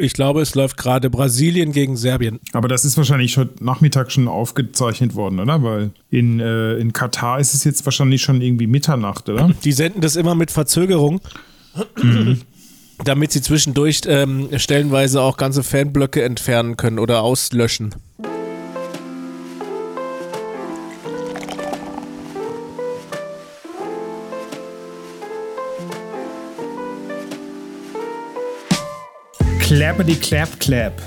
Ich glaube, es läuft gerade Brasilien gegen Serbien. Aber das ist wahrscheinlich schon Nachmittag schon aufgezeichnet worden, oder? Weil in, äh, in Katar ist es jetzt wahrscheinlich schon irgendwie Mitternacht, oder? Die senden das immer mit Verzögerung. Damit sie zwischendurch ähm, stellenweise auch ganze Fanblöcke entfernen können oder auslöschen. Clappity clap clap.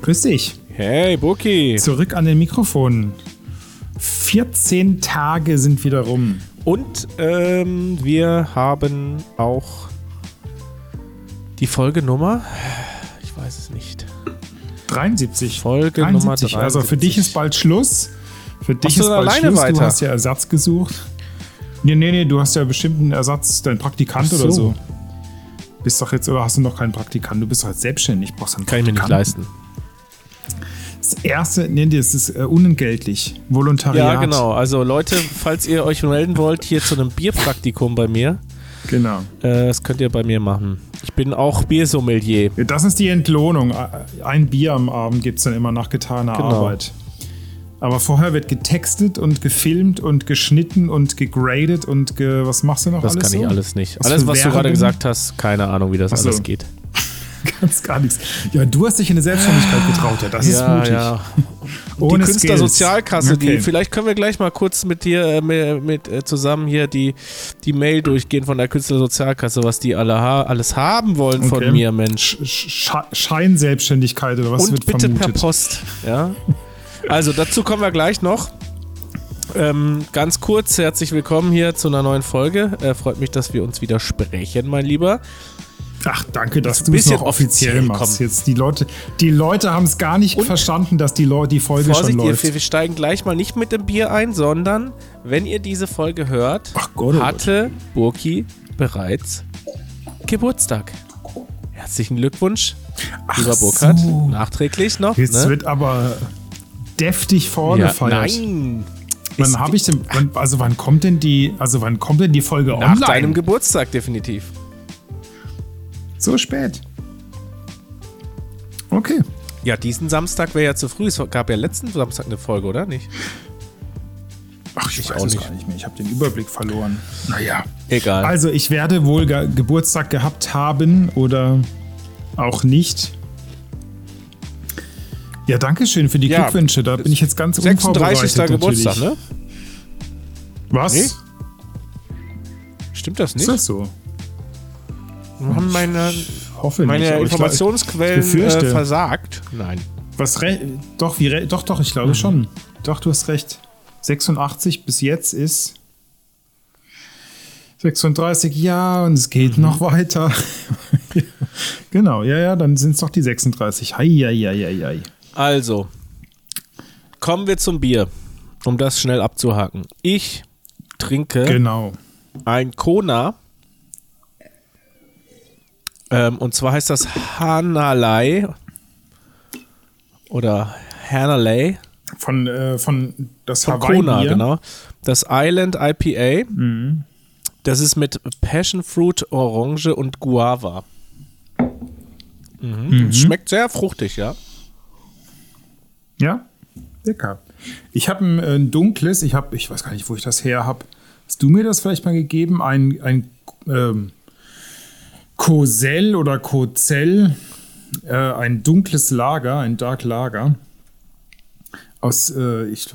Grüß dich. Hey, Buki. Zurück an den Mikrofon. 14 Tage sind wieder rum. Und ähm, wir haben auch die Folgenummer. Ich weiß es nicht. 73. Folge 73. Nummer 73. Also für dich ist bald Schluss. Für dich du ist bald alleine Schluss. Du weiter? hast ja Ersatz gesucht. Nee, nee, nee, du hast ja bestimmt einen Ersatz, dein Praktikant so. oder so. Bist doch jetzt, oder hast du noch keinen Praktikant? Du bist doch jetzt selbstständig, brauchst einen Kann ich mir nicht Praktikanten. leisten. Das erste, nee, das ist äh, unentgeltlich. Volontariat. Ja, genau. Also Leute, falls ihr euch melden wollt, hier zu einem Bierpraktikum bei mir, Genau. äh, das könnt ihr bei mir machen. Ich bin auch Biersommelier. Das ist die Entlohnung. Ein Bier am Abend gibt es dann immer nach getaner Genau. Arbeit. Aber vorher wird getextet und gefilmt und geschnitten und gegradet und ge was machst du noch Das alles kann ich so? alles nicht. Was alles, was du gerade Werbung? gesagt hast, keine Ahnung, wie das Ach so. alles geht. Ganz gar nichts. Ja, du hast dich in eine Selbstständigkeit getraut. Ja, das ist mutig. die Ohne Künstlersozialkasse, Skills. die Okay. vielleicht können wir gleich mal kurz mit dir äh, mit, mit äh, zusammen hier die, die Mail durchgehen von der Künstlersozialkasse, was die alle ha alles haben wollen von Okay. mir, Mensch. Sch Sch Scheinselbstständigkeit oder was Und wird bitte vermutet? per Post, ja. Also dazu kommen wir gleich noch. Ähm, ganz kurz, herzlich willkommen hier zu einer neuen Folge. Äh, freut mich, dass wir uns wieder sprechen, mein Lieber. Ach, danke, dass du es noch offiziell offiziell, machst. Jetzt die Leute, die Leute haben es gar nicht Und- verstanden, dass die, Leute die Folge Vorsicht, schon ihr, läuft. wir wir steigen gleich mal nicht mit dem Bier ein, sondern wenn ihr diese Folge hört, Ach Gott, oh Gott. hatte Burki bereits Geburtstag. Herzlichen Glückwunsch, lieber so. Burkhard. Nachträglich noch. Jetzt ne? wird aber deftig ja, vorgefeiert. nein. Wann habe ich denn, wann, also wann kommt denn die, also wann kommt denn die Folge Nach online? deinem Geburtstag definitiv. so spät. Okay. Ja, diesen Samstag wäre ja zu früh. Es gab ja letzten Samstag eine Folge, oder nicht? Ach, ich, Ich weiß auch es nicht. gar nicht mehr. Ich habe den Überblick verloren. Naja. Egal. Also ich werde wohl ge Geburtstag gehabt haben oder auch nicht. Ja, danke schön für die Ja, Glückwünsche. Da bin ich jetzt ganz 36. unvorbereitet Geburtstag, ne? Was? Nee? Stimmt das Ist nicht? das so? Haben meine, Hoffe meine nicht. ich glaub- Informationsquellen ich befürchte. äh, versagt? Nein. Was doch, wie doch, doch, ich Mhm. glaube schon. Doch, du hast recht. 86 bis jetzt ist 36, ja, und es geht Mhm. noch weiter. genau, ja, ja, dann sind es doch die 36. Hei, hei, hei, hei, hei. Also, kommen wir zum Bier, um das schnell abzuhaken. Ich trinke Genau. ein Kona. Ähm, und zwar heißt das Hanalei oder Hanalei. Von, äh, von das Von Hawaii Kona, Bier. genau. Das Island IPA. Mhm. Das ist mit Passion Fruit, Orange und Guava. Mhm. Schmeckt sehr fruchtig, ja. Ja, lecker. Ich habe ein, äh, ein dunkles, ich habe, ich weiß gar nicht, wo ich das her habe. Hast du mir das vielleicht mal gegeben? Ein, ein ähm, Cosell oder Cozell, äh, ein dunkles Lager, ein Dark Lager. Aus, äh, ich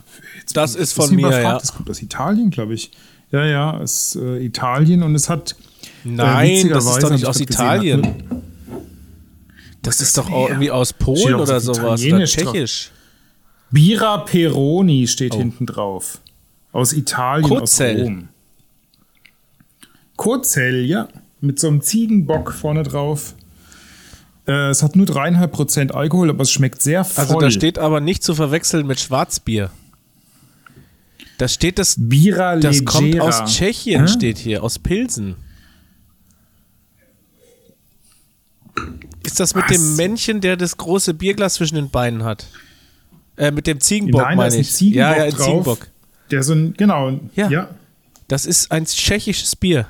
Das ist von mir, ja. Das kommt aus Italien, glaube ich. Ja, ja, aus äh, Italien und es hat. Nein, das ist doch nicht aus gesehen, Italien. hat nur- Das ist das doch auch her? irgendwie aus Polen oder sowas. Oder Italienisch drauf. Bira Peroni steht Oh. hinten drauf. Aus Italien, Kurzell. aus Rom. Kurzell, ja. Mit so einem Ziegenbock vorne drauf. Äh, es hat nur 3,5% Alkohol, aber es schmeckt sehr voll. Also da steht aber nicht zu verwechseln mit Schwarzbier. Da steht das, Bira das kommt aus Tschechien, Hä? steht hier, aus Pilsen. Ist das mit Was? dem Männchen, der das große Bierglas zwischen den Beinen hat? Äh, mit dem Ziegenbock Nein, meine ein ich. Ziegenbock ja, ja, ein drauf. Ziegenbock. Der so ein, genau. Ja. ja. Das ist ein tschechisches Bier.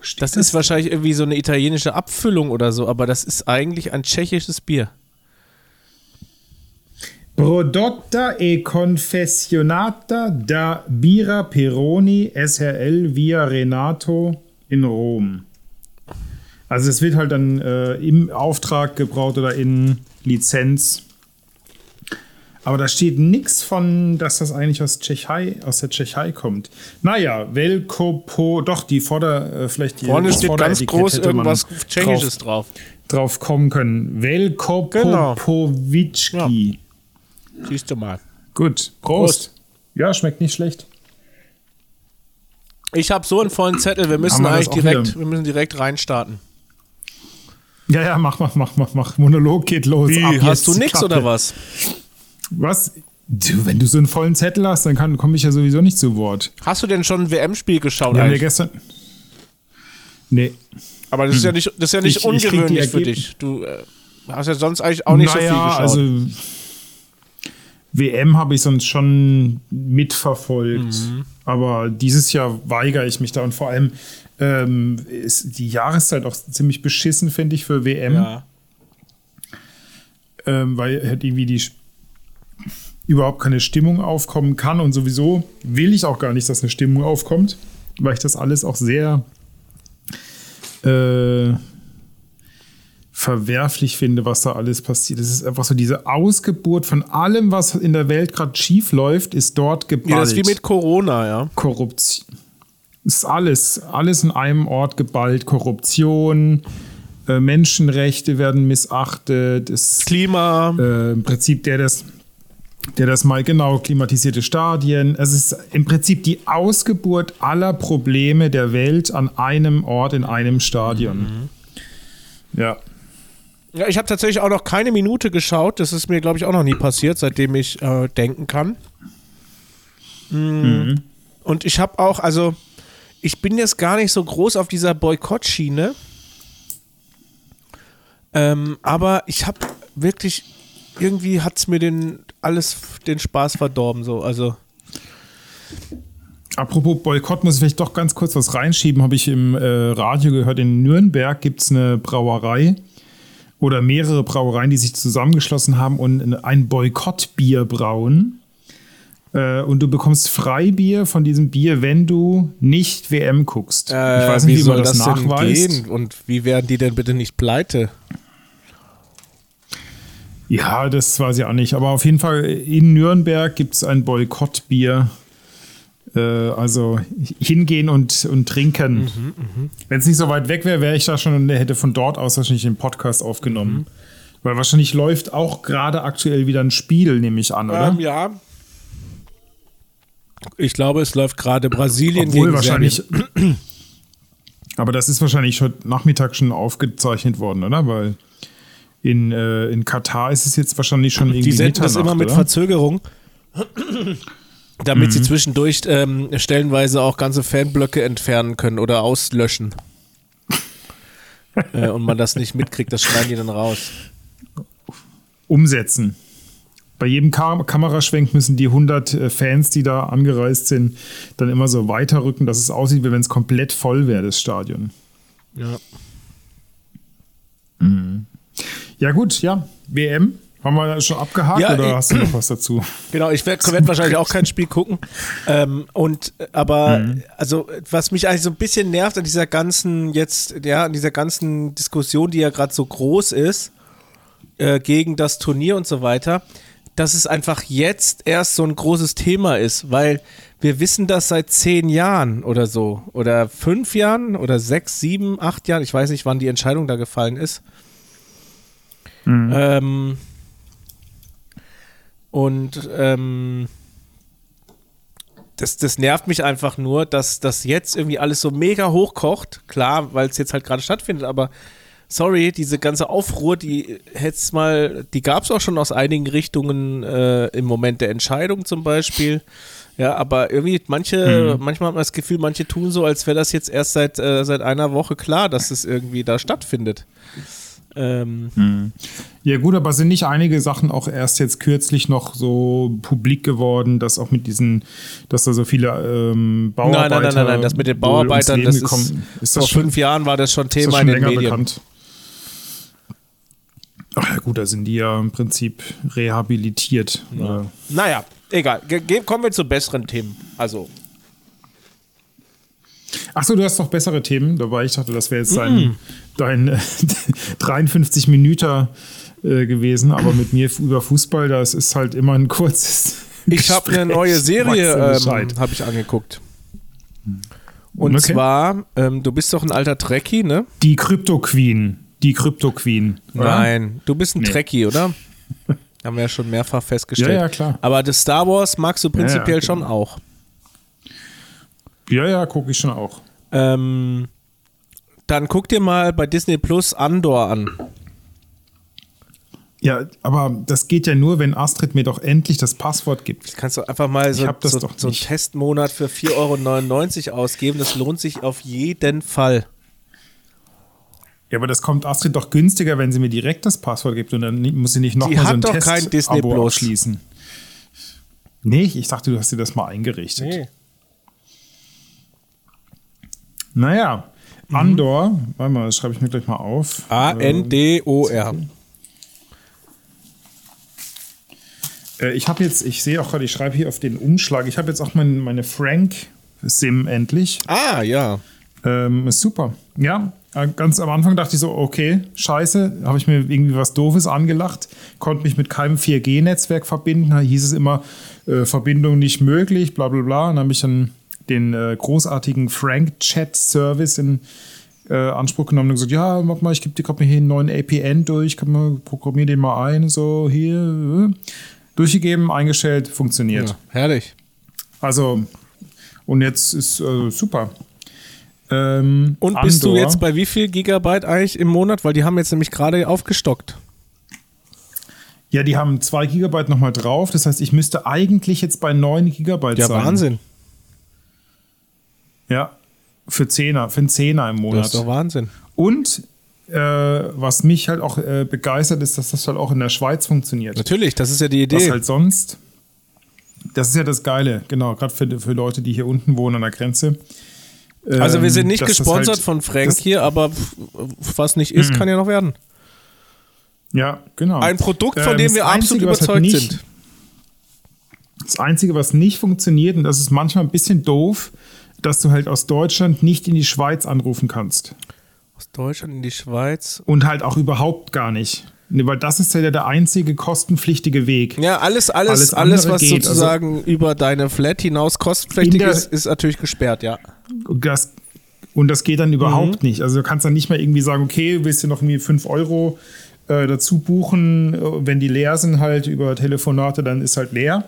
Das, das ist wahrscheinlich irgendwie so eine italienische Abfüllung oder so, aber das ist eigentlich ein tschechisches Bier. Prodotta e confessionata da Bira Peroni SRL via Renato in Rom. Also es wird halt dann äh, im Auftrag gebraut oder in Lizenz. Aber da steht nichts von, dass das eigentlich aus Tschechei, aus der Tschechei kommt. Naja, Velkopo, doch, die Vorder, äh, vielleicht die Vorne steht ganz groß irgendwas Tschechisches drauf, drauf. kommen können. Velkopopovički. Genau. Ja. Siehst du mal. Gut, Prost. Prost. Ja, schmeckt nicht schlecht. Ich habe so einen vollen Zettel, wir müssen eigentlich direkt, wir müssen direkt reinstarten. Ja, ja, mach, mach, mach, mach, mach. Monolog geht los. Wie, hast du nix oder was? Was? Du, wenn du so einen vollen Zettel hast, dann komme ich ja sowieso nicht zu Wort. Hast du denn schon ein WM-Spiel geschaut? Ja, wir gestern. Nee. Aber das ist ja nicht, das ist ja nicht ich, ungewöhnlich ich für dich. Du äh, hast ja sonst eigentlich auch nicht naja, so viel geschaut. Also WM habe ich sonst schon mitverfolgt. Mhm. Aber dieses Jahr weigere ich mich da und vor allem ähm, ist die Jahreszeit auch ziemlich beschissen, finde ich, für WM. Ja. Ähm, weil halt irgendwie die überhaupt keine Stimmung aufkommen kann und sowieso will ich auch gar nicht, dass eine Stimmung aufkommt, weil ich das alles auch sehr äh, verwerflich finde, was da alles passiert. Es ist einfach so diese Ausgeburt von allem, was in der Welt gerade schief läuft, ist dort geballt. Ja, das ist wie mit Corona, ja. Korruption. Es ist alles, alles in einem Ort geballt. Korruption, äh, Menschenrechte werden missachtet. Es, Klima. Äh, Im Prinzip der das, der das mal genau klimatisierte Stadien. Es ist im Prinzip die Ausgeburt aller Probleme der Welt an einem Ort in einem Stadion. Mhm. Ja. Ja, ich habe tatsächlich auch noch keine Minute geschaut. Das ist mir, glaube ich, auch noch nie passiert, seitdem ich äh, denken kann. Mhm. Mhm. Und ich habe auch, also ich bin jetzt gar nicht so groß auf dieser Boykott-Schiene. Ähm, aber ich habe wirklich, irgendwie hat es mir den, alles den Spaß verdorben, so, also. Apropos Boykott, muss ich vielleicht doch ganz kurz was reinschieben. Habe ich im äh, Radio gehört, in Nürnberg gibt es eine Brauerei oder mehrere Brauereien, die sich zusammengeschlossen haben und ein Boykottbier brauen. Äh, und du bekommst Freibier von diesem Bier, wenn du nicht WM guckst. Äh, ich weiß nicht, wie, wie soll das, das nachweist. Und wie werden die denn bitte nicht pleite? Ja, das weiß ich auch nicht. Aber auf jeden Fall in Nürnberg gibt es ein Boykottbier. Äh, also hingehen und, und trinken. Mhm, mh. Wenn es nicht so weit weg wäre, wäre ich da schon und hätte von dort aus wahrscheinlich den Podcast aufgenommen. Mhm. Weil wahrscheinlich läuft auch gerade aktuell wieder ein Spiel, nehme ich an, oder? Ähm, ja. Ich glaube, es läuft gerade Brasilien Obwohl gegen wahrscheinlich. Aber das ist wahrscheinlich schon Nachmittag schon aufgezeichnet worden, oder? Weil in, äh, in Katar ist es jetzt wahrscheinlich schon irgendwie Die senden das immer mit oder? Verzögerung damit mhm. sie zwischendurch ähm, stellenweise auch ganze Fanblöcke entfernen können oder auslöschen. äh, und man das nicht mitkriegt, das schneiden die dann raus. Umsetzen. Bei jedem Kam Kameraschwenk müssen die 100 äh, Fans, die da angereist sind, dann immer so weiterrücken, dass es aussieht, wie wenn es komplett voll wäre, das Stadion. Ja. Mhm. Ja, gut, ja. WM haben wir das schon abgehakt ja, oder ich, hast du noch was dazu? Genau, ich werde werd wahrscheinlich auch kein Spiel gucken. Ähm, und aber mhm. also was mich eigentlich so ein bisschen nervt an dieser ganzen jetzt, ja, an dieser ganzen Diskussion, die ja gerade so groß ist, äh, gegen das Turnier und so weiter, dass es einfach jetzt erst so ein großes Thema ist, weil wir wissen das seit zehn Jahren oder so. Oder fünf Jahren oder sechs, sieben, acht Jahren. Ich weiß nicht, wann die Entscheidung da gefallen ist. Mhm. Ähm, und ähm, das, das nervt mich einfach nur, dass das jetzt irgendwie alles so mega hochkocht. Klar, weil es jetzt halt gerade stattfindet, aber sorry, diese ganze Aufruhr, die hätte mal, die gab es auch schon aus einigen Richtungen äh, im Moment der Entscheidung zum Beispiel. Ja, aber irgendwie manche, mhm. manchmal hat man das Gefühl, manche tun so, als wäre das jetzt erst seit, äh, seit einer Woche klar, dass es irgendwie da stattfindet. Ähm, hm. Ja gut, aber sind nicht einige Sachen auch erst jetzt kürzlich noch so publik geworden, dass auch mit diesen, dass da so viele ähm, Bauarbeiter... Nein, nein, nein, nein, das mit den Bauarbeitern, das ist, ist vor fünf Jahren war das schon Thema das schon in den Medien. Bekannt? Ach ja gut, da sind die ja im Prinzip rehabilitiert. Ja. Naja, egal. Ge kommen wir zu besseren Themen. Also Achso, du hast noch bessere Themen dabei. Ich dachte, das wäre jetzt dein, mm. dein äh, 53 Minuten äh, gewesen, aber mit mir über Fußball, das ist halt immer ein kurzes. Ich habe eine neue Serie, ähm, habe ich angeguckt. Und okay. zwar, ähm, du bist doch ein alter Trekkie, ne? Die Crypto Queen. Die Crypto Queen. Oder? Nein, du bist ein nee. Trekkie, oder? Haben wir ja schon mehrfach festgestellt. Ja, ja, klar. Aber das Star Wars magst du prinzipiell ja, ja, genau. schon auch. Ja, ja, gucke ich schon auch. Ähm, dann guck dir mal bei Disney Plus Andor an. Ja, aber das geht ja nur, wenn Astrid mir doch endlich das Passwort gibt. Das kannst du einfach mal so, so, so einen Testmonat für 4,99 Euro ausgeben. Das lohnt sich auf jeden Fall. Ja, aber das kommt Astrid doch günstiger, wenn sie mir direkt das Passwort gibt und dann muss sie nicht nochmal so ein Test kein Disney Abo abschließen. Nee, ich dachte, du hast dir das mal eingerichtet. Nee. Naja, mhm. Andor, warte mal, das schreibe ich mir gleich mal auf. A-N-D-O-R. Äh, ich habe jetzt, ich sehe auch gerade, ich schreibe hier auf den Umschlag, ich habe jetzt auch mein, meine Frank-Sim endlich. Ah, ja. Ähm, ist super. Ja, äh, ganz am Anfang dachte ich so, okay, scheiße, habe ich mir irgendwie was Doofes angelacht, konnte mich mit keinem 4G-Netzwerk verbinden, da hieß es immer, äh, Verbindung nicht möglich, bla bla bla. Und dann habe ich dann den äh, großartigen Frank-Chat-Service in äh, Anspruch genommen und gesagt, ja, mach mal, ich gebe dir gerade hier einen neuen APN durch, kann man programmier den mal ein, so hier. Äh. Durchgegeben, eingestellt, funktioniert. Ja, herrlich. Also, und jetzt ist äh, super. Ähm, und bist Andor, du jetzt bei wie viel Gigabyte eigentlich im Monat? Weil die haben jetzt nämlich gerade aufgestockt. Ja, die haben zwei Gigabyte nochmal drauf. Das heißt, ich müsste eigentlich jetzt bei neun Gigabyte ja, sein. Ja, Wahnsinn. Ja, für Zehner, für einen Zehner im Monat. Das ist doch Wahnsinn. Und äh, was mich halt auch äh, begeistert, ist, dass das halt auch in der Schweiz funktioniert. Natürlich, das ist ja die Idee. Was halt sonst. Das ist ja das Geile, genau, gerade für, für Leute, die hier unten wohnen an der Grenze. also wir sind nicht gesponsert halt, von Frank hier, aber was nicht ist, mh. kann ja noch werden. Ja, genau. Ein Produkt, von ähm, dem wir absolut halt überzeugt halt nicht, sind. Das Einzige, was nicht funktioniert, und das ist manchmal ein bisschen doof, dass du halt aus Deutschland nicht in die Schweiz anrufen kannst. Aus Deutschland in die Schweiz? Und halt auch überhaupt gar nicht. Weil das ist ja der einzige kostenpflichtige Weg. Ja, alles, alles, alles, alles was geht. sozusagen also, über deine Flat hinaus kostenpflichtig der, ist, ist natürlich gesperrt, ja. Das, und das geht dann überhaupt mhm. nicht. Also du kannst dann nicht mal irgendwie sagen, okay, willst du noch irgendwie 5 Euro äh, dazu buchen, wenn die leer sind halt über Telefonate, dann ist halt leer.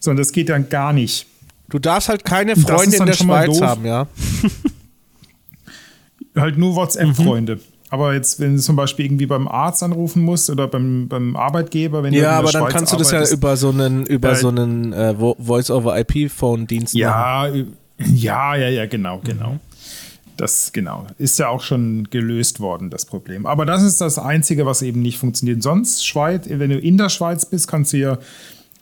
Sondern das geht dann gar nicht. Du darfst halt keine Freunde in der Schweiz haben, ja. halt nur WhatsApp-Freunde. Mhm. Aber jetzt, wenn du zum Beispiel irgendwie beim Arzt anrufen musst oder beim, beim Arbeitgeber, wenn ja, du Ja, aber dann Schweiz kannst du das ja über so einen, über äh, so einen äh, Voice-over-IP-Phone-Dienst ja, machen. Ja, ja, ja, genau, genau. Das, genau. Ist ja auch schon gelöst worden, das Problem. Aber das ist das Einzige, was eben nicht funktioniert. Sonst, Schweiz, wenn du in der Schweiz bist, kannst du ja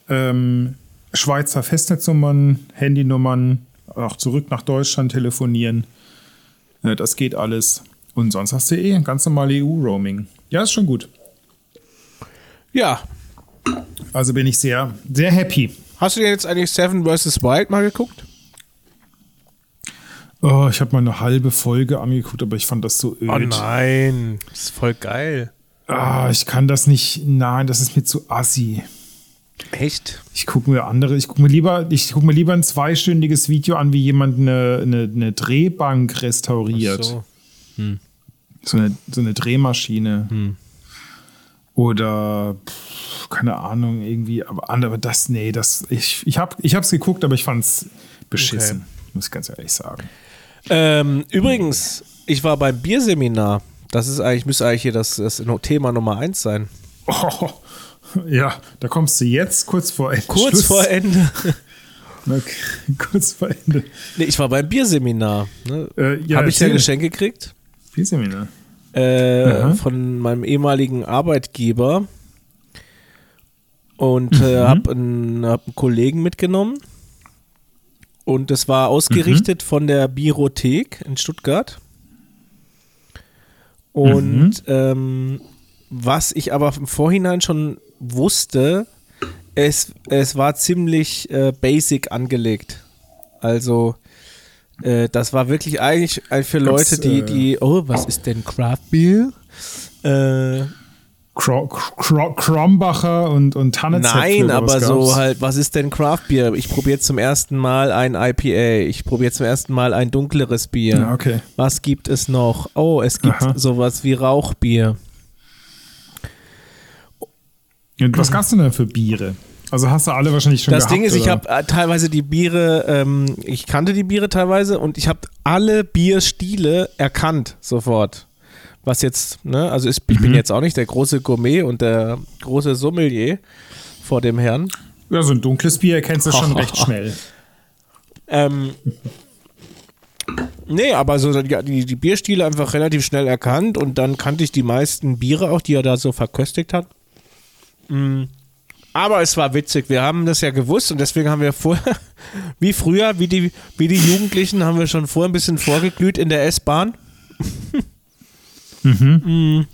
ähm, Schweizer Festnetznummern, Handynummern, auch zurück nach Deutschland telefonieren. Das geht alles. Und sonst hast du eh ein ganz normales EU-Roaming. Ja, ist schon gut. Ja. Also bin ich sehr, sehr happy. Hast du dir jetzt eigentlich Seven vs. Wild mal geguckt? Oh, ich habe mal eine halbe Folge angeguckt, aber ich fand das so öd. Oh nein, das ist voll geil. Ah, ich kann das nicht. Nein, das ist mir zu assi. Echt? Ich gucke mir andere, ich gucke mir lieber, ich gucke mir lieber ein zweistündiges Video an, wie jemand eine, eine, eine Drehbank restauriert. so. Hm. So, eine, so eine Drehmaschine. Hm. Oder pff, keine Ahnung, irgendwie, aber, aber das, nee, das, ich, ich habe ich hab's geguckt, aber ich fand's beschissen, okay. muss ich ganz ehrlich sagen. Ähm, übrigens, ich war beim Bierseminar. Das ist eigentlich, müsste eigentlich hier das, das Thema Nummer eins sein. Oh, Ja, da kommst du jetzt kurz vor Ende. Kurz Schluss. vor Ende. Okay, kurz vor Ende. Nee, ich war beim Bierseminar. Ne? Äh, ja, Habe ich ja Geschenk gekriegt? Bierseminar. äh, von meinem ehemaligen Arbeitgeber und äh, mhm. habe einen, hab einen Kollegen mitgenommen. Und das war ausgerichtet mhm. von der Biothek in Stuttgart. Und mhm. ähm, was ich aber im Vorhinein schon wusste, es, es war ziemlich äh, basic angelegt. Also, äh, das war wirklich eigentlich für Leute, die, äh, die, oh, was ist denn Craft Beer? Äh, Krombacher und, und Tannezäpfle. Nein, aber so halt, was ist denn Craft Beer? Ich probiere zum ersten Mal ein IPA. Ich probiere zum ersten Mal ein dunkleres Bier. Ja, okay. Was gibt es noch? Oh, es gibt Aha. sowas wie Rauchbier. Und was gab's denn da für Biere? Also hast du alle wahrscheinlich schon Das gehabt, Ding ist, oder? ich habe äh, teilweise die Biere, ähm, ich kannte die Biere teilweise und ich habe alle Bierstile erkannt sofort. Was jetzt, ne, also ist, ich mhm. bin jetzt auch nicht der große Gourmet und der große Sommelier vor dem Herrn. Ja, so ein dunkles Bier erkennst du schon recht schnell. Ähm, nee, aber so die, die Bierstile einfach relativ schnell erkannt und dann kannte ich die meisten Biere auch, die er da so verköstigt hat. Mhm. Aber es war witzig. Wir haben das ja gewusst und deswegen haben wir vorher, wie früher, wie die, wie die Jugendlichen, haben wir schon vorher ein bisschen vorgeglüht in der S-Bahn. mhm. mhm.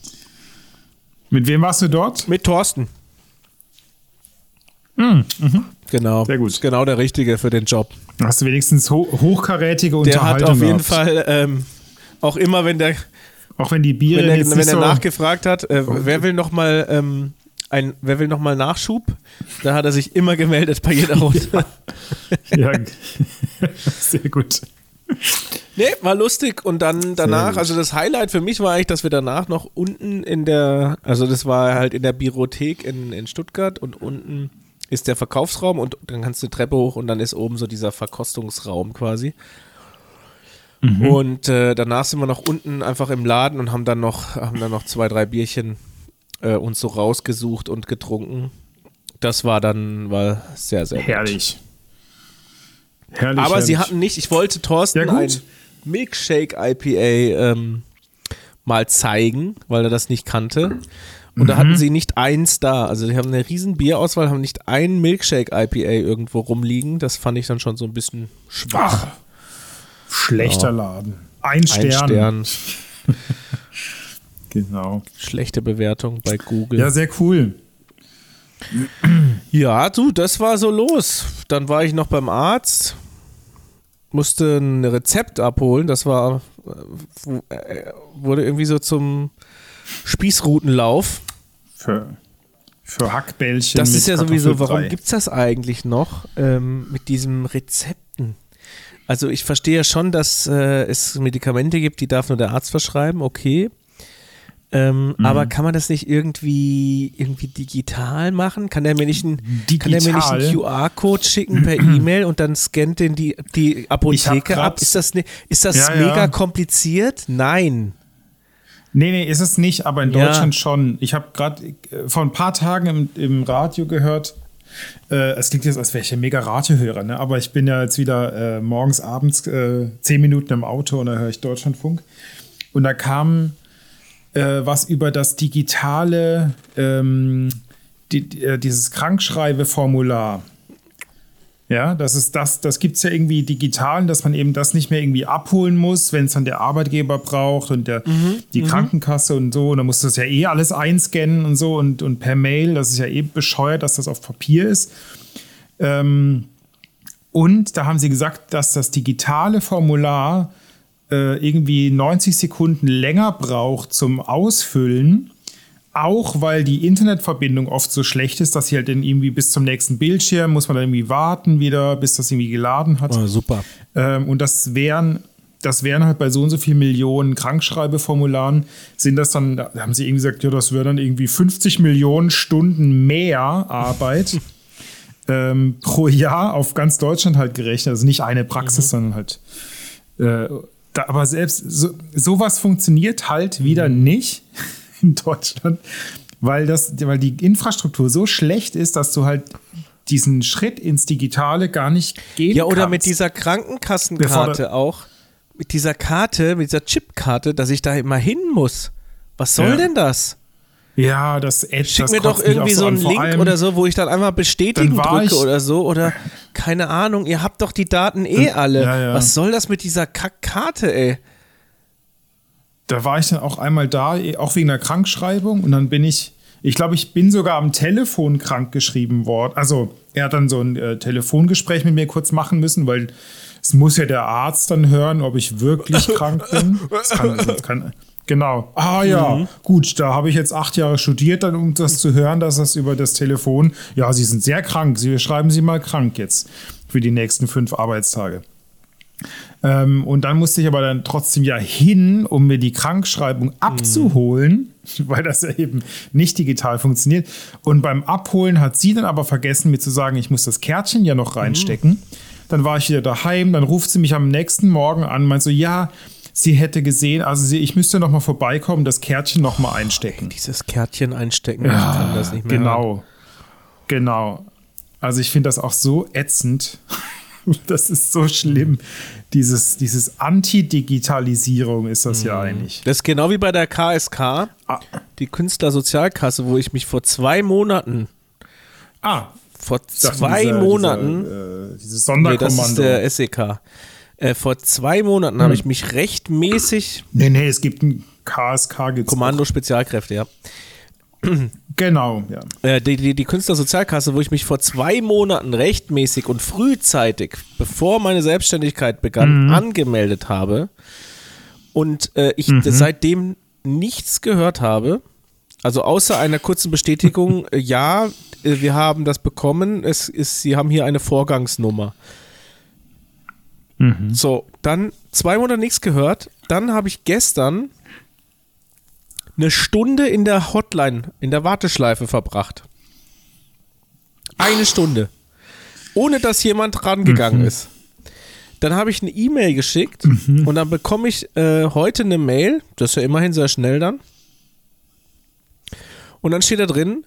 Mit wem warst du dort? Mit Thorsten. Mhm. Mhm. Genau. Sehr gut. Genau der Richtige für den Job. Hast du wenigstens ho hochkarätige Unterhaltung Der hat auf jeden gehabt. Fall ähm, auch immer, wenn der auch wenn die Biere wenn er, wenn er nachgefragt hat, äh, wer will noch mal ähm, ein, wer will nochmal Nachschub? Da hat er sich immer gemeldet bei jeder Runde. ja. ja. sehr gut. Nee, war lustig. Und dann danach, also das Highlight für mich war eigentlich, dass wir danach noch unten in der, also das war halt in der Biothek in, in Stuttgart und unten ist der Verkaufsraum und dann kannst du die Treppe hoch und dann ist oben so dieser Verkostungsraum quasi. Mhm. Und äh, danach sind wir noch unten einfach im Laden und haben dann noch, haben dann noch zwei, drei Bierchen äh, uns so rausgesucht und getrunken. Das war dann war sehr, sehr herrlich. Herrlich, Aber herrlich. sie hatten nicht, ich wollte Thorsten ja, ein Milkshake IPA ähm, mal zeigen, weil er das nicht kannte. Und mhm. da hatten sie nicht eins da. Also die haben eine riesen Bierauswahl, haben nicht ein Milkshake IPA irgendwo rumliegen. Das fand ich dann schon so ein bisschen schwach. Ach, schlechter ja. Laden. Ein Stern. Ein Stern. Genau. Schlechte Bewertung bei Google. Ja, sehr cool. Ja, du, das war so los. Dann war ich noch beim Arzt, musste ein Rezept abholen. Das war, äh, wurde irgendwie so zum Spießrutenlauf. Für, für Hackbällchen. Das ist ja sowieso, warum gibt es das eigentlich noch ähm, mit diesem Rezepten? Also ich verstehe ja schon, dass äh, es Medikamente gibt, die darf nur der Arzt verschreiben, okay. Ähm, mhm. Aber kann man das nicht irgendwie, irgendwie digital machen? Kann der mir nicht einen, einen QR-Code schicken per E-Mail und dann scannt den die, die Apotheke ab? Ist das, ne, ist das ja, mega ja. kompliziert? Nein. Nee, nee, ist es nicht, aber in Deutschland ja. schon. Ich habe gerade äh, vor ein paar Tagen im, im Radio gehört, äh, es klingt jetzt, als wäre ich ein mega Radiohörer, ne? aber ich bin ja jetzt wieder äh, morgens, abends äh, zehn Minuten im Auto und da höre ich Deutschlandfunk. Und da kam äh, was über das digitale, ähm, die, äh, dieses Krankschreibeformular. Ja, das ist das, das gibt es ja irgendwie digital, dass man eben das nicht mehr irgendwie abholen muss, wenn es dann der Arbeitgeber braucht und der, mhm, die mhm. Krankenkasse und so. Und dann muss das ja eh alles einscannen und so und, und per Mail. Das ist ja eh bescheuert, dass das auf Papier ist. Ähm, und da haben sie gesagt, dass das digitale Formular äh, irgendwie 90 Sekunden länger braucht zum Ausfüllen. Auch weil die Internetverbindung oft so schlecht ist, dass sie halt dann irgendwie bis zum nächsten Bildschirm muss man dann irgendwie warten wieder, bis das irgendwie geladen hat. Oh, super. Ähm, und das wären, das wären halt bei so und so vielen Millionen Krankschreibeformularen, sind das dann, da haben sie irgendwie gesagt, ja, das wäre dann irgendwie 50 Millionen Stunden mehr Arbeit ähm, pro Jahr auf ganz Deutschland halt gerechnet. Also nicht eine Praxis, mhm. sondern halt äh, da, aber selbst so, sowas funktioniert halt wieder mhm. nicht in Deutschland, weil, das, weil die Infrastruktur so schlecht ist, dass du halt diesen Schritt ins Digitale gar nicht gehen Ja, oder kannst. mit dieser Krankenkassenkarte auch. Mit dieser Karte, mit dieser Chipkarte, dass ich da immer hin muss. Was soll Ja. denn das? Ja, das Edge, Schick das mir doch irgendwie so einen Link oder so, wo ich dann einmal bestätigen Dann drücke ich- oder so oder keine Ahnung, ihr habt doch die Daten eh alle. ja, ja. Was soll das mit dieser Kackkarte, ey? da war ich dann auch einmal da, eh, auch wegen der Krankschreibung. Und dann bin ich, ich glaube, ich bin sogar am Telefon krank geschrieben worden. Also er hat dann so ein äh, Telefongespräch mit mir kurz machen müssen, weil es muss ja der Arzt dann hören, ob ich wirklich krank bin. Das kann, das kann, genau. Ah ja, gut, da habe ich jetzt acht Jahre studiert, dann, um das zu hören, dass das über das Telefon, ja, Sie sind sehr krank, Sie schreiben Sie mal krank jetzt für die nächsten fünf Arbeitstage. Ähm, und dann musste ich aber dann trotzdem ja hin, um mir die Krankschreibung abzuholen, weil das ja eben nicht digital funktioniert. Und beim Abholen hat sie dann aber vergessen, mir zu sagen, ich muss das Kärtchen ja noch reinstecken. Dann war ich wieder daheim, dann ruft sie mich am nächsten Morgen an, meint so, ja, sie hätte gesehen, also sie, ich müsste noch mal vorbeikommen, das Kärtchen noch mal einstecken. Dieses Kärtchen einstecken, ich kann das nicht mehr. hören. Genau. Genau. Also ich finde das auch so ätzend. Das ist so schlimm. Dieses, dieses Anti-Digitalisierung ist das Mhm. ja eigentlich. Das ist genau wie bei der KSK, Ah, die Künstlersozialkasse, wo ich mich vor zwei Monaten, ah vor zwei dieser- Monaten, Dieser, äh, dieses nee, Sonderkommando. das ist der SEK, äh, vor zwei Monaten Hm. habe ich mich rechtmäßig, nee, nee, es gibt ein KSK. Gibt's Kommando auch. Spezialkräfte, ja, Genau, ja. äh, die, die, die Künstlersozialkasse, wo ich mich vor zwei Monaten rechtmäßig und frühzeitig, bevor meine Selbstständigkeit begann, angemeldet habe und äh, ich seitdem nichts gehört habe, also außer einer kurzen Bestätigung, äh, ja, äh, wir haben das bekommen, es ist, Sie haben hier eine Vorgangsnummer. So, dann zwei Monate nichts gehört, dann habe ich gestern eine Stunde in der Hotline, in der Warteschleife verbracht. Eine Stunde. Ohne dass jemand rangegangen ist. Dann habe ich eine E-Mail geschickt und dann bekomme ich äh, heute eine Mail, das ist ja immerhin sehr schnell dann. Und dann steht da drin,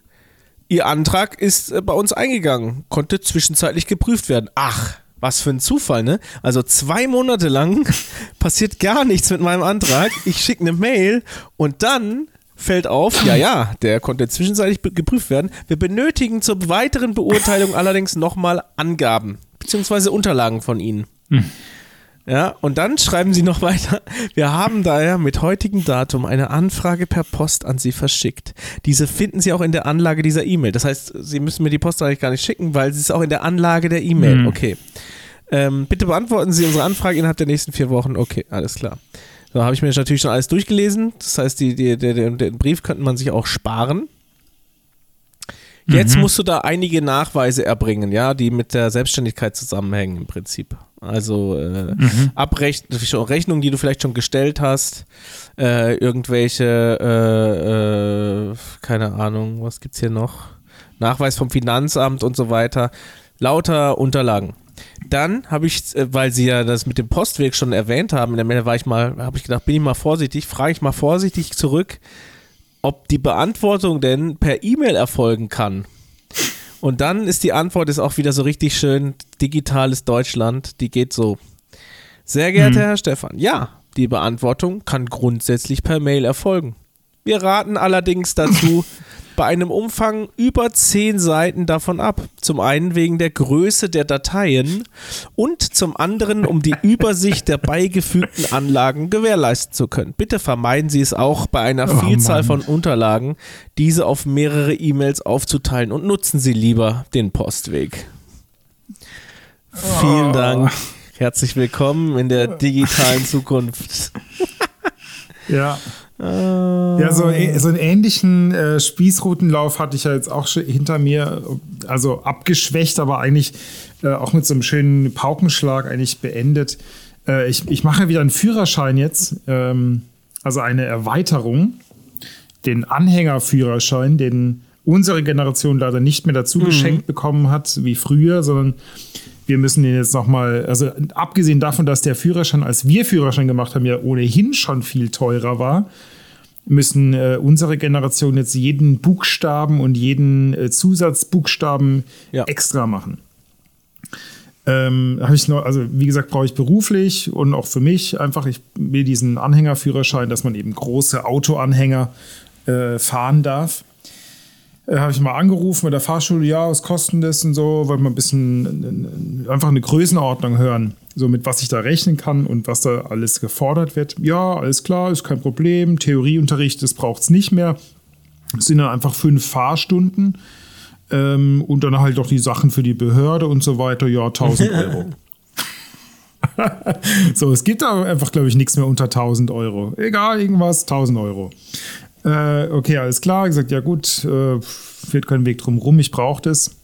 Ihr Antrag ist äh, bei uns eingegangen, konnte zwischenzeitlich geprüft werden. Ach, was für ein Zufall, ne? Also zwei Monate lang passiert gar nichts mit meinem Antrag. Ich schicke eine Mail und dann fällt auf, ja, ja, der konnte zwischenzeitlich geprüft werden. Wir benötigen zur weiteren Beurteilung allerdings nochmal Angaben beziehungsweise Unterlagen von Ihnen. Ja, und dann schreiben sie noch weiter. Wir haben daher mit heutigem Datum eine Anfrage per Post an Sie verschickt. Diese finden Sie auch in der Anlage dieser E-Mail. Das heißt, Sie müssen mir die Post eigentlich gar nicht schicken, weil sie ist auch in der Anlage der E-Mail. Okay. Ähm, bitte beantworten Sie unsere Anfrage innerhalb der nächsten vier Wochen. Okay, alles klar. So habe ich mir natürlich schon alles durchgelesen. Das heißt, die, die, der, den Brief könnte man sich auch sparen. Jetzt musst du da einige Nachweise erbringen, ja, die mit der Selbstständigkeit zusammenhängen im Prinzip. Also äh, Abrech schon Rechnungen, die du vielleicht schon gestellt hast, äh, irgendwelche, äh, äh, keine Ahnung, was gibt's hier noch? Nachweis vom Finanzamt und so weiter. Lauter Unterlagen. Dann habe ich, äh, weil sie ja das mit dem Postweg schon erwähnt haben, in der Mail war ich mal, habe ich gedacht, bin ich mal vorsichtig, frage ich mal vorsichtig zurück, ob die Beantwortung denn per E-Mail erfolgen kann. Und dann ist die Antwort ist auch wieder so richtig schön digitales Deutschland, die geht so. Sehr geehrter Herr Stefan, ja, die Beantwortung kann grundsätzlich per Mail erfolgen. Wir raten allerdings dazu, bei einem Umfang über zehn Seiten davon ab. Zum einen wegen der Größe der Dateien und zum anderen, um die Übersicht der beigefügten Anlagen gewährleisten zu können. Bitte vermeiden Sie es auch bei einer Oh, Vielzahl Mann. von Unterlagen, diese auf mehrere E-Mails aufzuteilen und nutzen Sie lieber den Postweg. Vielen Oh. Dank. Herzlich willkommen in der digitalen Zukunft. Ja. Ja, so, ä- so einen ähnlichen äh, Spießrutenlauf hatte ich ja jetzt auch schon hinter mir, also abgeschwächt, aber eigentlich äh, auch mit so einem schönen Paukenschlag eigentlich beendet. Äh, ich, ich mache wieder einen Führerschein jetzt, ähm, also eine Erweiterung, den Anhängerführerschein, den unsere Generation leider nicht mehr dazu geschenkt bekommen hat wie früher, sondern wir müssen den jetzt nochmal, also abgesehen davon, dass der Führerschein, als wir Führerschein gemacht haben, ja ohnehin schon viel teurer war, müssen äh, unsere Generation jetzt jeden Buchstaben und jeden äh, Zusatzbuchstaben Ja. extra machen. Ähm, habe ich noch, also wie gesagt, brauche ich beruflich und auch für mich einfach, ich will diesen Anhängerführerschein, dass man eben große Autoanhänger äh, fahren darf. Äh, habe ich mal angerufen bei der Fahrschule, ja, was kostet das und so, wollte mal ein bisschen äh, einfach eine Größenordnung hören, so mit was ich da rechnen kann und was da alles gefordert wird. Ja, alles klar, ist kein Problem. Theorieunterricht, das braucht es nicht mehr. Es sind dann einfach fünf Fahrstunden ähm, und dann halt auch die Sachen für die Behörde und so weiter. Ja, 1000 Euro. so, es gibt aber einfach, glaube ich, nichts mehr unter 1000 Euro. Egal, irgendwas, 1000 Euro. Äh, okay, alles klar. Gesagt, ja gut, äh, führt kein Weg drum rum, ich brauche das.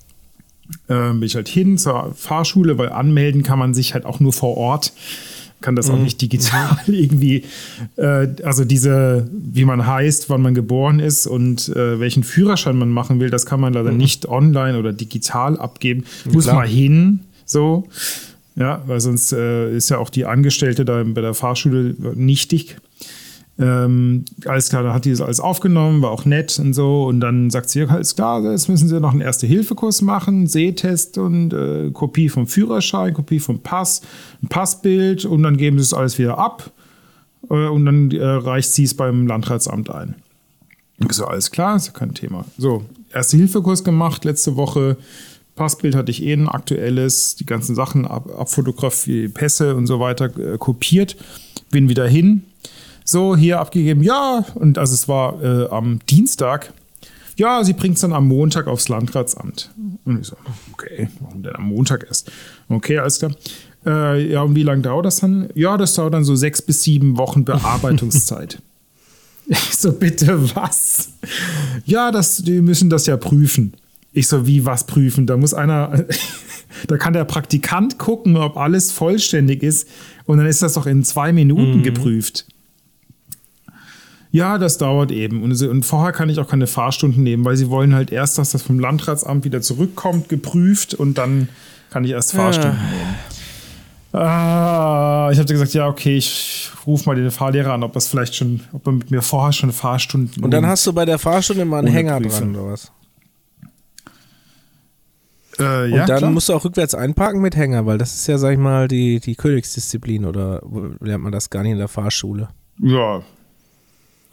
Äh, bin ich halt hin zur Fahrschule, weil anmelden kann man sich halt auch nur vor Ort kann das auch mhm. nicht digital irgendwie, äh, also diese, wie man heißt, wann man geboren ist und äh, welchen Führerschein man machen will, das kann man leider mhm. nicht online oder digital abgeben. Muss mal hin, so. Ja, weil sonst äh, ist ja auch die Angestellte da bei der Fahrschule nichtig. Ähm, alles klar, dann hat die das alles aufgenommen, war auch nett und so. Und dann sagt sie, alles klar, jetzt müssen Sie noch einen Erste-Hilfe-Kurs machen, Sehtest und äh, Kopie vom Führerschein, Kopie vom Pass, ein Passbild und dann geben Sie es alles wieder ab äh, und dann äh, reicht sie es beim Landratsamt ein. Ich so, alles klar, ist ja kein Thema. So, Erste-Hilfe-Kurs gemacht letzte Woche. Passbild hatte ich eh ein aktuelles, die ganzen Sachen, Ab Abfotografie, Pässe und so weiter äh, kopiert. Bin wieder hin, so, hier abgegeben, ja. Und also es war äh, am Dienstag. Ja, sie bringt es dann am Montag aufs Landratsamt. Und ich so, okay, warum denn am Montag erst? Okay, alles klar. Äh, ja, und wie lange dauert das dann? Ja, das dauert dann so sechs bis sieben Wochen Bearbeitungszeit. ich so, bitte was? Ja, das, die müssen das ja prüfen. Ich so, wie was prüfen? Da muss einer, da kann der Praktikant gucken, ob alles vollständig ist. Und dann ist das doch in zwei Minuten mhm. geprüft. Ja, das dauert eben. Und, und, vorher kann ich auch keine Fahrstunden nehmen, weil sie wollen halt erst, dass das vom Landratsamt wieder zurückkommt, geprüft und dann kann ich erst Fahrstunden ja. nehmen. Ah, ich habe gesagt, ja, okay, ich rufe mal den Fahrlehrer an, ob das vielleicht schon, ob er mit mir vorher schon Fahrstunden. Und dann hast du bei der Fahrstunde mal einen Hänger Prüfung. dran oder was? Äh, ja, und dann klar. musst du auch rückwärts einparken mit Hänger, weil das ist ja, sag ich mal, die, die Königsdisziplin oder lernt man das gar nicht in der Fahrschule? Ja,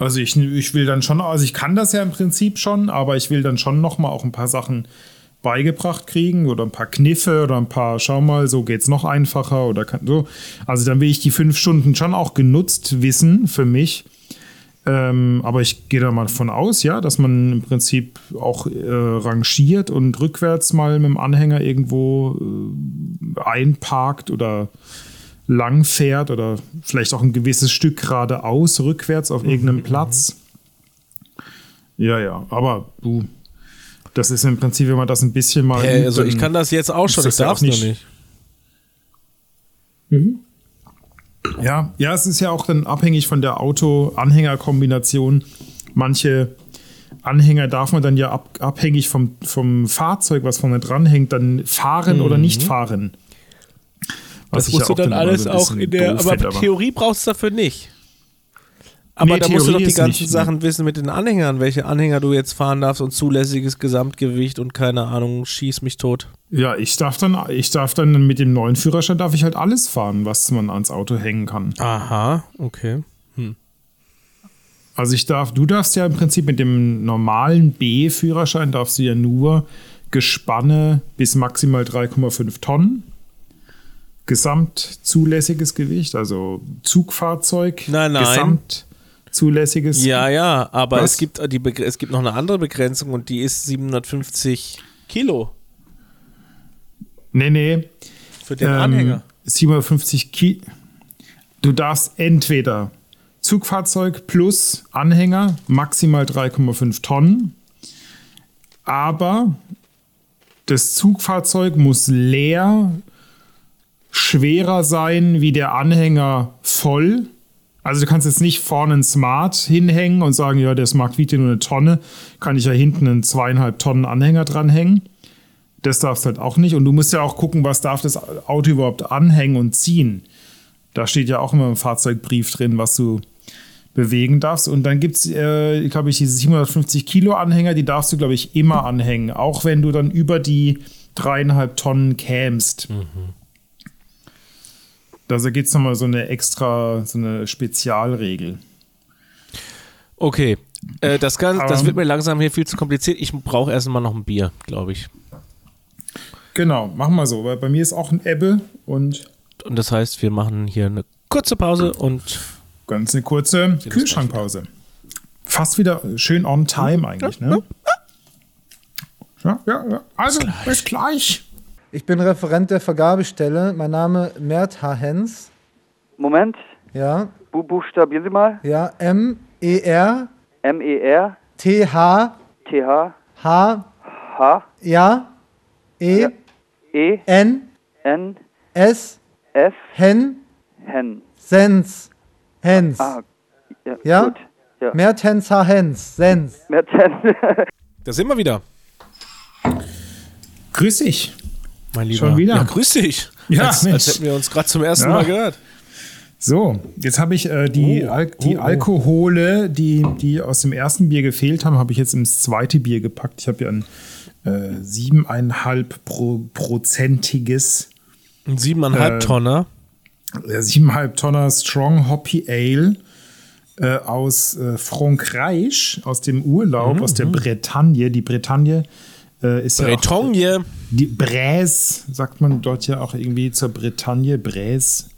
also ich, ich will dann schon, also ich kann das ja im Prinzip schon, aber ich will dann schon nochmal auch ein paar Sachen beigebracht kriegen oder ein paar Kniffe oder ein paar, schau mal, so geht's noch einfacher oder kann, so. Also dann will ich die fünf Stunden schon auch genutzt wissen für mich. Ähm, aber ich gehe da mal von aus, ja, dass man im Prinzip auch äh, rangiert und rückwärts mal mit dem Anhänger irgendwo äh, einparkt oder lang fährt oder vielleicht auch ein gewisses Stück geradeaus, rückwärts auf irgendeinem mhm. Platz. Ja, ja, aber du, das ist im Prinzip, wenn man das ein bisschen mal. Hey, also ich kann das jetzt auch schon, ich darf es nicht. nicht. Mhm. Ja, ja, es ist ja auch dann abhängig von der Auto-Anhänger-Kombination. Manche Anhänger darf man dann ja ab, abhängig vom, vom Fahrzeug, was vorne dranhängt, dann fahren mhm. oder nicht fahren. Was das musst ja du dann alles auch in der. Aber, aber Theorie brauchst du dafür nicht. Aber nee, da musst du doch die ganzen nicht, Sachen ne. wissen mit den Anhängern, welche Anhänger du jetzt fahren darfst und zulässiges Gesamtgewicht und keine Ahnung, schieß mich tot. Ja, ich darf dann, ich darf dann mit dem neuen Führerschein darf ich halt alles fahren, was man ans Auto hängen kann. Aha, okay. Hm. Also ich darf, du darfst ja im Prinzip mit dem normalen B-Führerschein darfst du ja nur Gespanne bis maximal 3,5 Tonnen gesamtzulässiges Gewicht, also Zugfahrzeug, nein, nein. gesamtzulässiges. Ja, ja, aber es gibt, die es gibt noch eine andere Begrenzung und die ist 750 Kilo. Nee, nee. Für den ähm, Anhänger. 750 Kilo. Du darfst entweder Zugfahrzeug plus Anhänger maximal 3,5 Tonnen, aber das Zugfahrzeug muss leer schwerer sein wie der Anhänger voll. Also du kannst jetzt nicht vorne ein Smart hinhängen und sagen, ja, der Smart wiegt nur eine Tonne, kann ich ja hinten einen zweieinhalb Tonnen Anhänger dranhängen. Das darfst halt auch nicht. Und du musst ja auch gucken, was darf das Auto überhaupt anhängen und ziehen. Da steht ja auch immer im Fahrzeugbrief drin, was du bewegen darfst. Und dann gibt es, äh, glaube ich, diese 750 Kilo Anhänger, die darfst du, glaube ich, immer anhängen. Auch wenn du dann über die dreieinhalb Tonnen kämst. Mhm. Also gibt es nochmal so eine extra, so eine Spezialregel. Okay, äh, das, kann, das ähm. wird mir langsam hier viel zu kompliziert. Ich brauche erst mal noch ein Bier, glaube ich. Genau, machen wir so, weil bei mir ist auch ein Ebbe und. Und das heißt, wir machen hier eine kurze Pause und. Ganz eine kurze Kühlschrankpause. Fast wieder schön on time eigentlich, ne? Ja, ja, ja. Also, bis gleich. Ich bin Referent der Vergabestelle. Mein Name Mert H. Hens. Moment. Ja. Bu buchstabieren Sie mal. Ja, M-E-R. M-E-R. T-H. T-H. H. H. Ja. E. Ja. E. N. N. S. F. Hen. Hen. Sens. Hens. Ah, ja. ja? Gut. Ja. Mertens H. Hens. Sens. Mertens. da sind wir wieder. Grüß dich. Mein Lieber. Schon wieder. Ja, grüß dich. Ja, als, als hätten wir uns gerade zum ersten ja. Mal gehört. So, jetzt habe ich äh, die, oh, Al die oh, oh. Alkohole, die, die aus dem ersten Bier gefehlt haben, habe ich jetzt ins zweite Bier gepackt. Ich habe ja ein äh, siebeneinhalb Pro prozentiges. Ein siebeneinhalb äh, Tonner. Siebeneinhalb Tonner Strong Hoppy Ale äh, aus äh, Frankreich, aus dem Urlaub, mhm, aus der Bretagne. Die Bretagne äh, ist Bretagne. ja auch, die Bräs, sagt man dort ja auch irgendwie zur Bretagne, Bräs.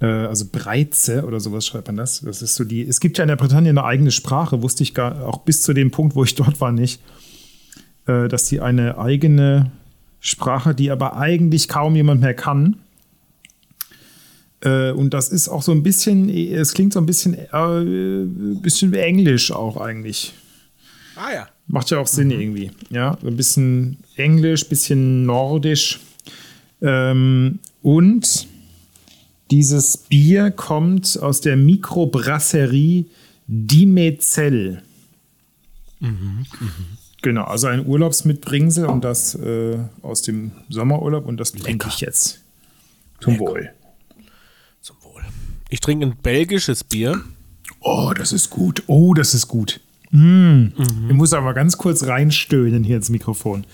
Äh, also Breize oder sowas schreibt man das. Das ist so die. Es gibt ja in der Bretagne eine eigene Sprache, wusste ich gar auch bis zu dem Punkt, wo ich dort war, nicht, äh, dass die eine eigene Sprache, die aber eigentlich kaum jemand mehr kann. Äh, und das ist auch so ein bisschen, es klingt so ein bisschen, äh, bisschen wie Englisch auch eigentlich. Ah ja. Macht ja auch Sinn mhm. irgendwie. Ja, ein bisschen Englisch, bisschen Nordisch. Ähm, und dieses Bier kommt aus der Mikrobrasserie Dimezell. Mhm, mh. Genau, also ein Urlaubsmitbringsel und das äh, aus dem Sommerurlaub und das trinke ich jetzt. Zum Lecker. Wohl. Zum Wohl. Ich trinke ein belgisches Bier. Oh, das ist gut. Oh, das ist gut. Mm. Mhm. Ich muss aber ganz kurz reinstöhnen hier ins Mikrofon.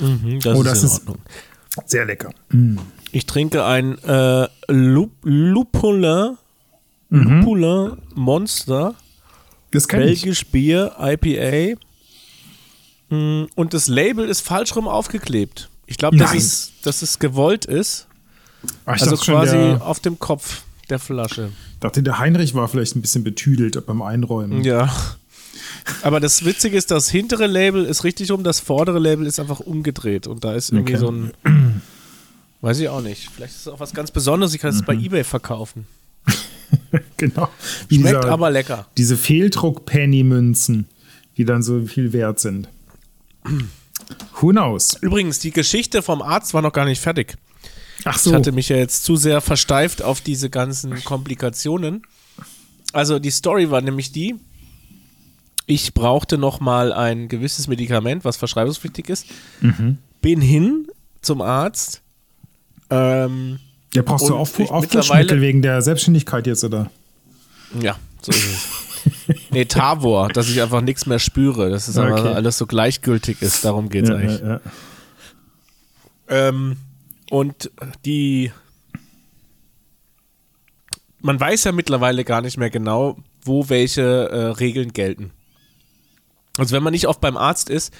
Mhm, das oh, das ist, ist sehr lecker. Mm. Ich trinke ein äh, Lup Lupulin, mhm. Lupulin Monster. Das Belgisch ich. Bier, IPA. Mm, und das Label ist falsch rum aufgeklebt. Ich glaube, dass es, dass es gewollt ist. Ach, also quasi der, auf dem Kopf der Flasche. Ich dachte, der Heinrich war vielleicht ein bisschen betüdelt beim Einräumen. Ja. Aber das Witzige ist, das hintere Label ist richtig rum, das vordere Label ist einfach umgedreht. Und da ist irgendwie okay. so ein. Weiß ich auch nicht. Vielleicht ist es auch was ganz Besonderes. Ich kann es mhm. bei Ebay verkaufen. genau. Schmeckt dieser, aber lecker. Diese Fehldruck-Penny-Münzen, die dann so viel wert sind. Who knows? Übrigens, die Geschichte vom Arzt war noch gar nicht fertig. Ach so. Ich hatte mich ja jetzt zu sehr versteift auf diese ganzen Komplikationen. Also die Story war nämlich die, ich brauchte noch mal ein gewisses Medikament, was verschreibungspflichtig ist. Mhm. Bin hin zum Arzt. Ähm, ja, brauchst du Auf Auffrischmittel wegen der Selbstständigkeit jetzt, oder? Ja, so ist es. nee, Tavor, dass ich einfach nichts mehr spüre, dass es okay. alles so gleichgültig ist. Darum geht es ja, eigentlich. Ja, ja. Ähm, und die. Man weiß ja mittlerweile gar nicht mehr genau, wo welche äh, Regeln gelten. Also wenn man nicht oft beim Arzt ist,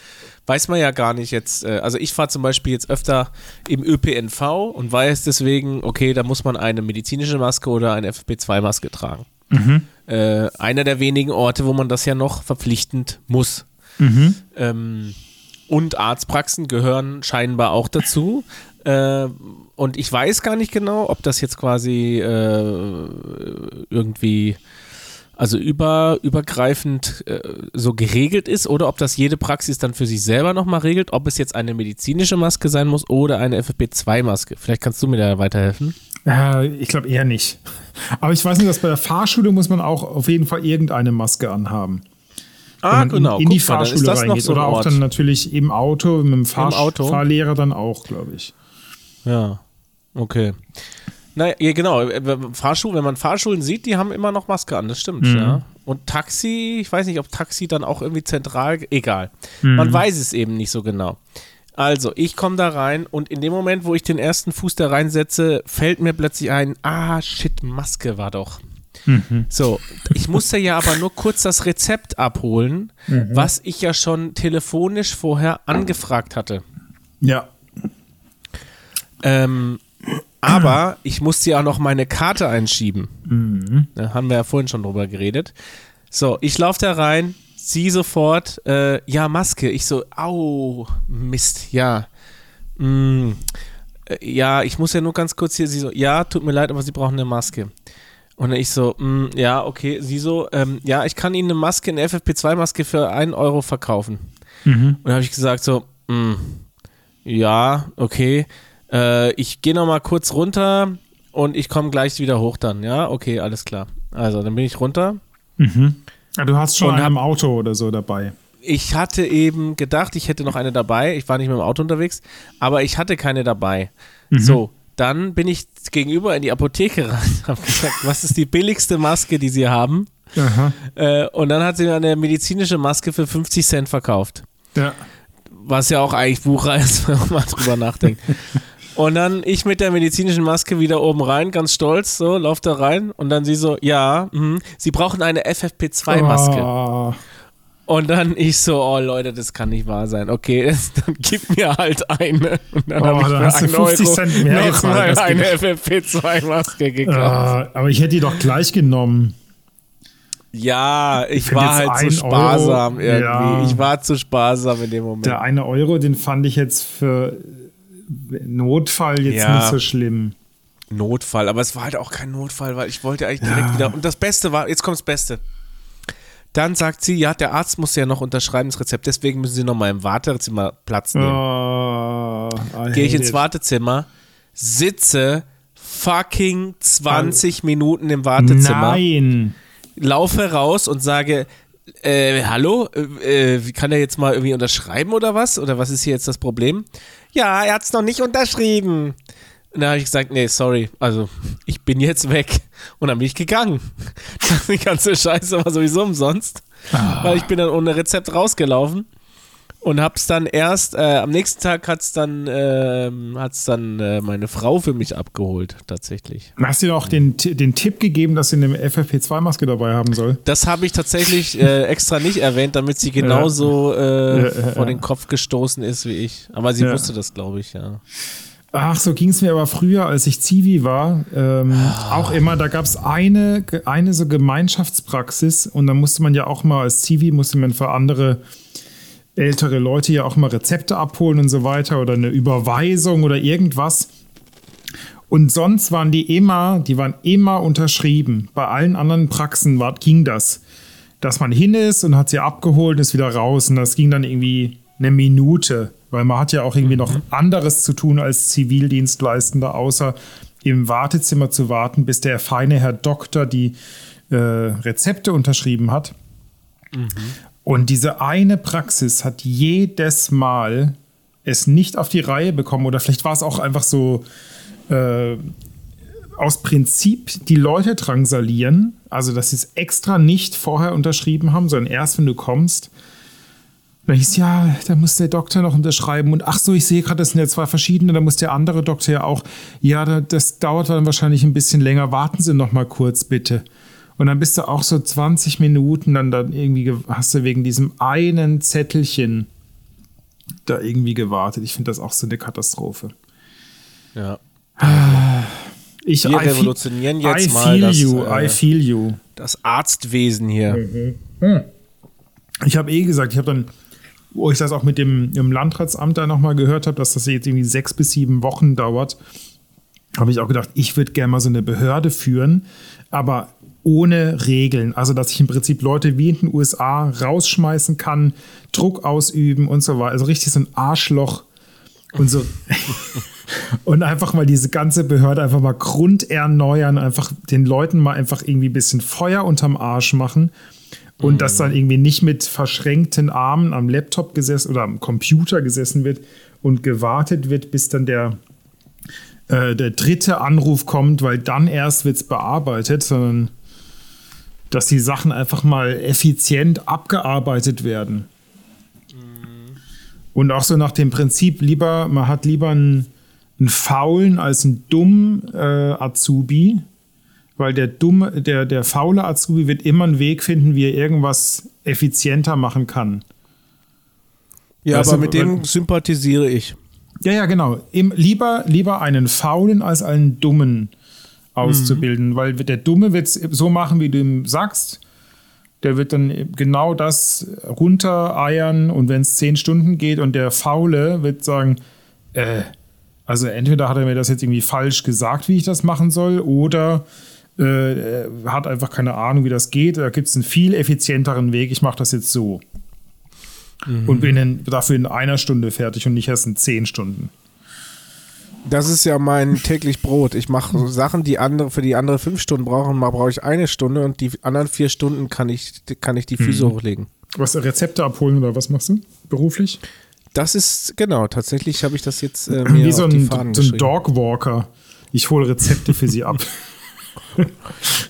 weiß man ja gar nicht jetzt, äh, also ich fahre zum Beispiel jetzt öfter im ÖPNV und weiß deswegen, okay, da muss man eine medizinische Maske oder eine FFP2-Maske tragen. Mhm. Äh, einer der wenigen Orte, wo man das ja noch verpflichtend muss. Mhm. Ähm, und Arztpraxen gehören scheinbar auch dazu. Äh, und ich weiß gar nicht genau, ob das jetzt quasi äh, irgendwie also über, übergreifend äh, so geregelt ist oder ob das jede Praxis dann für sich selber nochmal regelt, ob es jetzt eine medizinische Maske sein muss oder eine FFP2-Maske. Vielleicht kannst du mir da weiterhelfen. Äh, ich glaube eher nicht. Aber ich weiß nicht, dass bei der Fahrschule muss man auch auf jeden Fall irgendeine Maske anhaben. Ah, genau. In, in die mal, Fahrschule reingeht. So oder auch dann natürlich im Auto, mit dem Fahr Auto? Fahrlehrer dann auch, glaube ich. Ja, okay. Naja, ja, genau. Äh, Fahrschulen, wenn man Fahrschulen sieht, die haben immer noch Maske an, das stimmt, mhm. ja. Und Taxi, ich weiß nicht, ob Taxi dann auch irgendwie zentral, egal. Mhm. Man weiß es eben nicht so genau. Also, ich komme da rein und in dem Moment, wo ich den ersten Fuß da reinsetze, fällt mir plötzlich ein, ah, shit, Maske war doch. So, ich musste ja aber nur kurz das Rezept abholen, was ich ja schon telefonisch vorher angefragt hatte. Ja. Ähm, aber ich musste ja auch noch meine Karte einschieben. Da haben wir ja vorhin schon drüber geredet. So, ich laufe da rein, sie sofort, äh, ja, Maske. Ich so, au, Mist, ja. Mm, äh, ja, ich muss ja nur ganz kurz hier, sie so, ja, tut mir leid, aber sie brauchen eine Maske. Und ich so, mm, ja, okay, sie so, ähm, ja, ich kann Ihnen eine Maske, eine FFP2-Maske für einen Euro verkaufen. Und dann habe ich gesagt so, mm, ja, okay, äh, ich gehe noch mal kurz runter und ich komme gleich wieder hoch dann. Ja, okay, alles klar. Also, dann bin ich runter. Ah, Du hast schon Und einen hab- Auto oder so dabei. Ich hatte eben gedacht, ich hätte noch eine dabei. Ich war nicht mit dem Auto unterwegs, aber ich hatte keine dabei. So, dann bin ich gegenüber in die Apotheke rein, habe gesagt, was ist die billigste Maske, die Sie haben? Aha. Äh, und dann hat sie mir eine medizinische Maske für 50 Cent verkauft. Ja. Was ja auch eigentlich Bucher ist, wenn man mal drüber nachdenkt. Und dann ich mit der medizinischen Maske wieder oben rein, ganz stolz, so, lauf da rein. Und dann sie so, ja, mhm, sie brauchen eine FFP2-Maske. Oh. Und dann ich so, oh Leute, das kann nicht wahr sein. Okay, dann gib mir halt eine. Und dann Oh, habe ich für hast du einen 50 Euro Cent mehr nochmal das eine geht. FFP2-Maske gekauft. Ah, aber ich hätte die doch gleich genommen. Ja, ich find war halt zu sparsam Euro, irgendwie. ja. Ich war zu sparsam in dem Moment. Der eine Euro, den fand ich jetzt für Notfall jetzt Ja. nicht so schlimm. Notfall, aber es war halt auch kein Notfall, weil ich wollte eigentlich direkt wieder. Und das Beste war, jetzt kommt das Beste. Dann sagt sie, ja, der Arzt muss ja noch unterschreiben, das Rezept, deswegen müssen sie noch mal im Wartezimmer Platz nehmen. Oh, Gehe ich ins it. Wartezimmer, sitze fucking 20 Minuten im Wartezimmer, Nein. laufe raus und sage, äh, hallo, äh, äh, kann er jetzt mal irgendwie unterschreiben oder was? Oder was ist hier jetzt das Problem? Ja, er hat es noch nicht unterschrieben. Und dann habe ich gesagt, nee, sorry, also ich bin jetzt weg. Und dann bin ich gegangen. Die ganze Scheiße war sowieso umsonst, weil ich bin dann ohne Rezept rausgelaufen und hab's dann erst, äh, am nächsten Tag hat's dann, ähm, hat's dann äh, meine Frau für mich abgeholt, tatsächlich. Hast du dir auch den, den Tipp gegeben, dass sie eine FFP2-Maske dabei haben soll? Das habe ich tatsächlich äh, extra nicht erwähnt, damit sie genauso äh, vor den Kopf gestoßen ist wie ich. Aber sie wusste das, glaube ich, ja. Ach, so ging es mir aber früher, als ich Zivi war. Ähm, Auch immer, da gab es eine, eine so Gemeinschaftspraxis und da musste man ja auch mal als Zivi, musste man für andere ältere Leute ja auch mal Rezepte abholen und so weiter oder eine Überweisung oder irgendwas. Und sonst waren die immer, die waren immer unterschrieben. Bei allen anderen Praxen war, ging das. Dass man hin ist und hat sie abgeholt und ist wieder raus. Und das ging dann irgendwie eine Minute. Weil man hat ja auch irgendwie noch anderes zu tun als Zivildienstleistender, außer im Wartezimmer zu warten, bis der feine Herr Doktor die äh, Rezepte unterschrieben hat. Und diese eine Praxis hat jedes Mal es nicht auf die Reihe bekommen oder vielleicht war es auch einfach so äh, aus Prinzip die Leute drangsalieren, also dass sie es extra nicht vorher unterschrieben haben, sondern erst wenn du kommst. Dann hieß ja, da muss der Doktor noch unterschreiben und ach so, ich sehe gerade, das sind ja zwei verschiedene, da muss der andere Doktor ja auch, ja, da- das dauert dann wahrscheinlich ein bisschen länger, warten Sie noch mal kurz bitte. Und dann bist du auch so 20 Minuten dann, dann irgendwie, ge- hast du wegen diesem einen Zettelchen da irgendwie gewartet. Ich finde das auch so eine Katastrophe. ja. Ich, Wir I feel- revolutionieren jetzt I mal feel das, you, äh, I feel you. Das Arztwesen hier. Ich habe eh gesagt, ich habe dann, wo ich das auch mit dem im Landratsamt da nochmal gehört habe, dass das jetzt irgendwie sechs bis sieben Wochen dauert, habe ich auch gedacht, ich würde gerne mal so eine Behörde führen, aber ohne Regeln. Also, dass ich im Prinzip Leute wie in den USA rausschmeißen kann, Druck ausüben und so weiter. Also richtig so ein Arschloch und so. und einfach mal diese ganze Behörde einfach mal grunderneuern, einfach den Leuten mal einfach irgendwie ein bisschen Feuer unterm Arsch machen. Und dass dann irgendwie nicht mit verschränkten Armen am Laptop gesessen oder am Computer gesessen wird und gewartet wird, bis dann der, äh, der dritte Anruf kommt, weil dann erst wird es bearbeitet, sondern dass die Sachen einfach mal effizient abgearbeitet werden. Und auch so nach dem Prinzip, lieber, man hat lieber einen, einen faulen als einen dummen äh, Azubi, weil der dumme, der, der faule Azubi wird immer einen Weg finden, wie er irgendwas effizienter machen kann. Ja, Weißt aber mit dem weil- sympathisiere ich. Ja, ja, genau. Im, lieber, lieber einen faulen als einen dummen auszubilden, weil der Dumme wird es so machen, wie du ihm sagst. Der wird dann genau das runtereiern und wenn es zehn Stunden geht und der Faule wird sagen, äh, also entweder hat er mir das jetzt irgendwie falsch gesagt, wie ich das machen soll, oder äh, hat einfach keine Ahnung, wie das geht. Da gibt es einen viel effizienteren Weg. Ich mache das jetzt so. Und bin in, dafür in einer Stunde fertig und nicht erst in zehn Stunden. Das ist ja mein täglich Brot. Ich mache Sachen, die andere für die andere fünf Stunden brauchen, mal brauche ich eine Stunde und die anderen vier Stunden kann ich, kann ich die Füße hochlegen. Was Rezepte abholen oder was machst du beruflich? Das ist, genau, tatsächlich habe ich das jetzt äh, mir Wie so auf die ein, so ein. Dogwalker. Ich hole Rezepte für sie ab.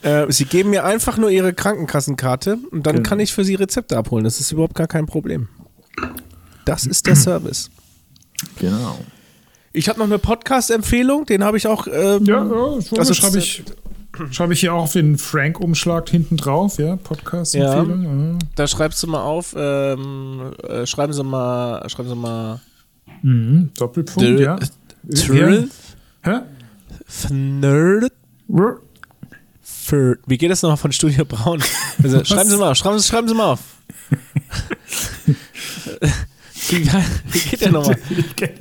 Äh, sie geben mir einfach nur ihre Krankenkassenkarte und dann Genau. kann ich für sie Rezepte abholen. Das ist überhaupt gar kein Problem. Das ist der Service. Genau. Ich habe noch eine Podcast-Empfehlung, den habe ich auch. Ähm, Ja, ja so Also, schreibe ich, schreibe ich hier auch auf den Frank-Umschlag hinten drauf, ja, Podcast-Empfehlung. Ja. Da schreibst du mal auf. Ähm, äh, schreiben Sie mal, schreiben Sie mal. Mhm. Doppelpunkt, Dr- ja. Trill, Hä? Nerd, für. Wie geht das nochmal von Studio Braun? Also, schreiben Sie mal auf, schreiben Sie, schreiben Sie mal auf. wie, wie geht der nochmal?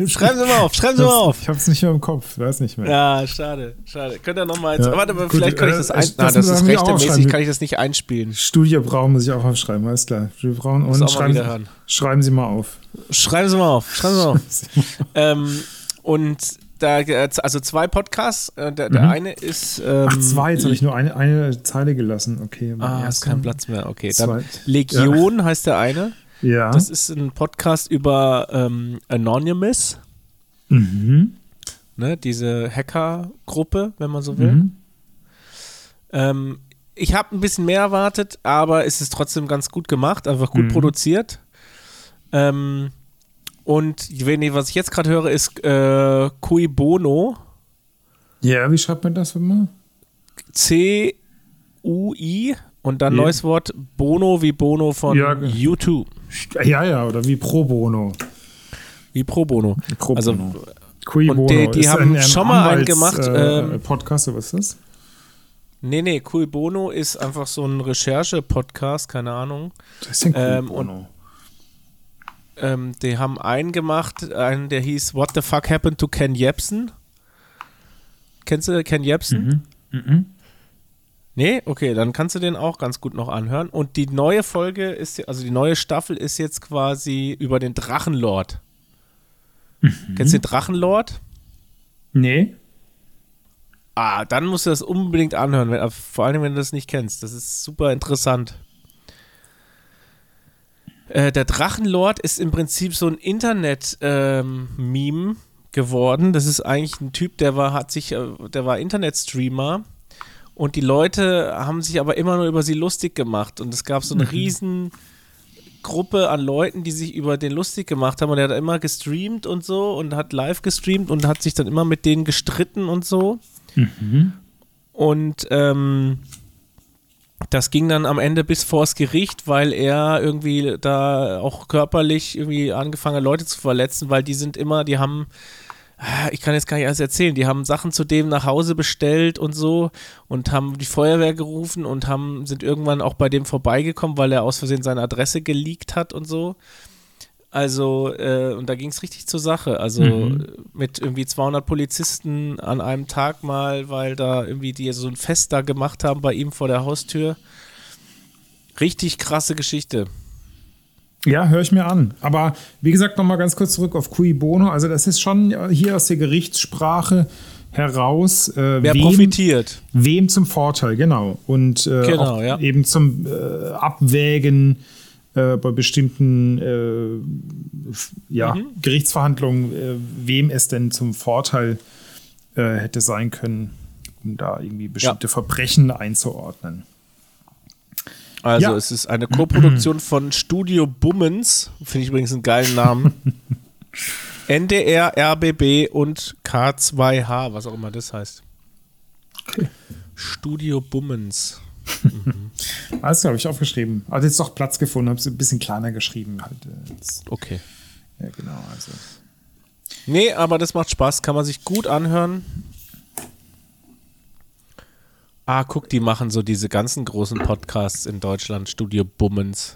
Schreiben Sie mal auf, schreiben Sie mal auf. Ich habe es nicht mehr im Kopf, weiß nicht mehr. Ja, schade, schade. Könnt ihr nochmal jetzt. Ja, warte mal, gut, vielleicht kann ich äh, das das ein. Na, das müssen ist aufschreiben. kann ich das nicht einspielen. Studie Braun muss ich auch aufschreiben, alles klar. Studie Muss und schreiben, hören. schreiben Sie mal auf. Schreiben Sie mal auf, schreiben Sie mal auf. ähm, und da, also zwei Podcasts. Äh, der, der Mhm. eine ist. Ähm, Ach, zwei, jetzt habe ich nur eine, eine Zeile gelassen. Okay. Ah, ist kein Platz mehr. Okay, dann. Legion heißt der eine. Ja. Das ist ein Podcast über ähm, Anonymous, mhm. ne, diese Hacker-Gruppe, wenn man so will. Mhm. Ähm, ich habe ein bisschen mehr erwartet, aber es ist trotzdem ganz gut gemacht, einfach gut Mhm. produziert. Ähm, und wenn was ich jetzt gerade höre, ist äh, Cui Bono. Ja, wie schreibt man das immer? C-U-I und dann Ja. neues Wort Bono wie Bono von Ja, U2. Ja, ja, oder wie Pro Bono. Wie Pro Bono. Pro Also, Bono. Und Bono die- die haben ein, ein schon mal einen gemacht, Äh, ähm, Podcast, oder was ist das? Nee, nee, Cui Bono ist einfach so ein Recherche-Podcast, keine Ahnung. Das ist ein Cui ähm, Bono. Ähm, die haben einen gemacht, einen, der hieß What the fuck happened to Ken Jebsen? Kennst du Ken Jebsen? Mhm. Nee? Okay, dann kannst du den auch ganz gut noch anhören. Und die neue Folge ist, also die neue Staffel ist jetzt quasi über den Drachenlord. Mhm. Kennst du den Drachenlord? Nee. Ah, dann musst du das unbedingt anhören, wenn, vor allem wenn du das nicht kennst. Das ist super interessant. Äh, der Drachenlord ist im Prinzip so ein Internet-Meme geworden. Das ist eigentlich ein Typ, der war, hat sich, äh, der war Internetstreamer und die Leute haben sich aber immer nur über sie lustig gemacht. Und es gab so eine riesen Gruppe an Leuten, die sich über den lustig gemacht haben und er hat immer gestreamt und so und hat live gestreamt und hat sich dann immer mit denen gestritten und so. Und ähm, das ging dann am Ende bis vors Gericht, weil er irgendwie da auch körperlich irgendwie angefangen hat, Leute zu verletzen, weil die sind immer, die haben, ich kann jetzt gar nicht alles erzählen, die haben Sachen zu dem nach Hause bestellt und so und haben die Feuerwehr gerufen und haben, sind irgendwann auch bei dem vorbeigekommen, weil er aus Versehen seine Adresse geleakt hat und so. Also, äh, und da ging es richtig zur Sache. Also Mhm. mit irgendwie 200 Polizisten an einem Tag mal, weil da irgendwie die so ein Fest da gemacht haben bei ihm vor der Haustür. Richtig krasse Geschichte. Ja, höre ich mir an. Aber wie gesagt, nochmal ganz kurz zurück auf Cui Bono. Also, das ist schon hier aus der Gerichtssprache heraus, äh, Wer wem, profitiert? wem zum Vorteil, genau. Und äh, Genau, ja. eben zum äh, Abwägen äh, bei bestimmten äh, ja, Mhm. Gerichtsverhandlungen, äh, wem es denn zum Vorteil hätte sein können, um da irgendwie bestimmte Verbrechen einzuordnen. Also Ja. es ist eine Koproduktion von Studio Bummens, finde ich übrigens einen geilen Namen. NDR, RBB und K2H, was auch immer das heißt. Okay. Studio Bummens. Alles habe ich aufgeschrieben. Also jetzt doch Platz gefunden, habe es ein bisschen kleiner geschrieben. Halt, äh. Okay. Ja, genau. Also. Nee, aber das macht Spaß, kann man sich gut anhören. Ah, guck, die machen so diese ganzen großen Podcasts in Deutschland, Studio Bummens.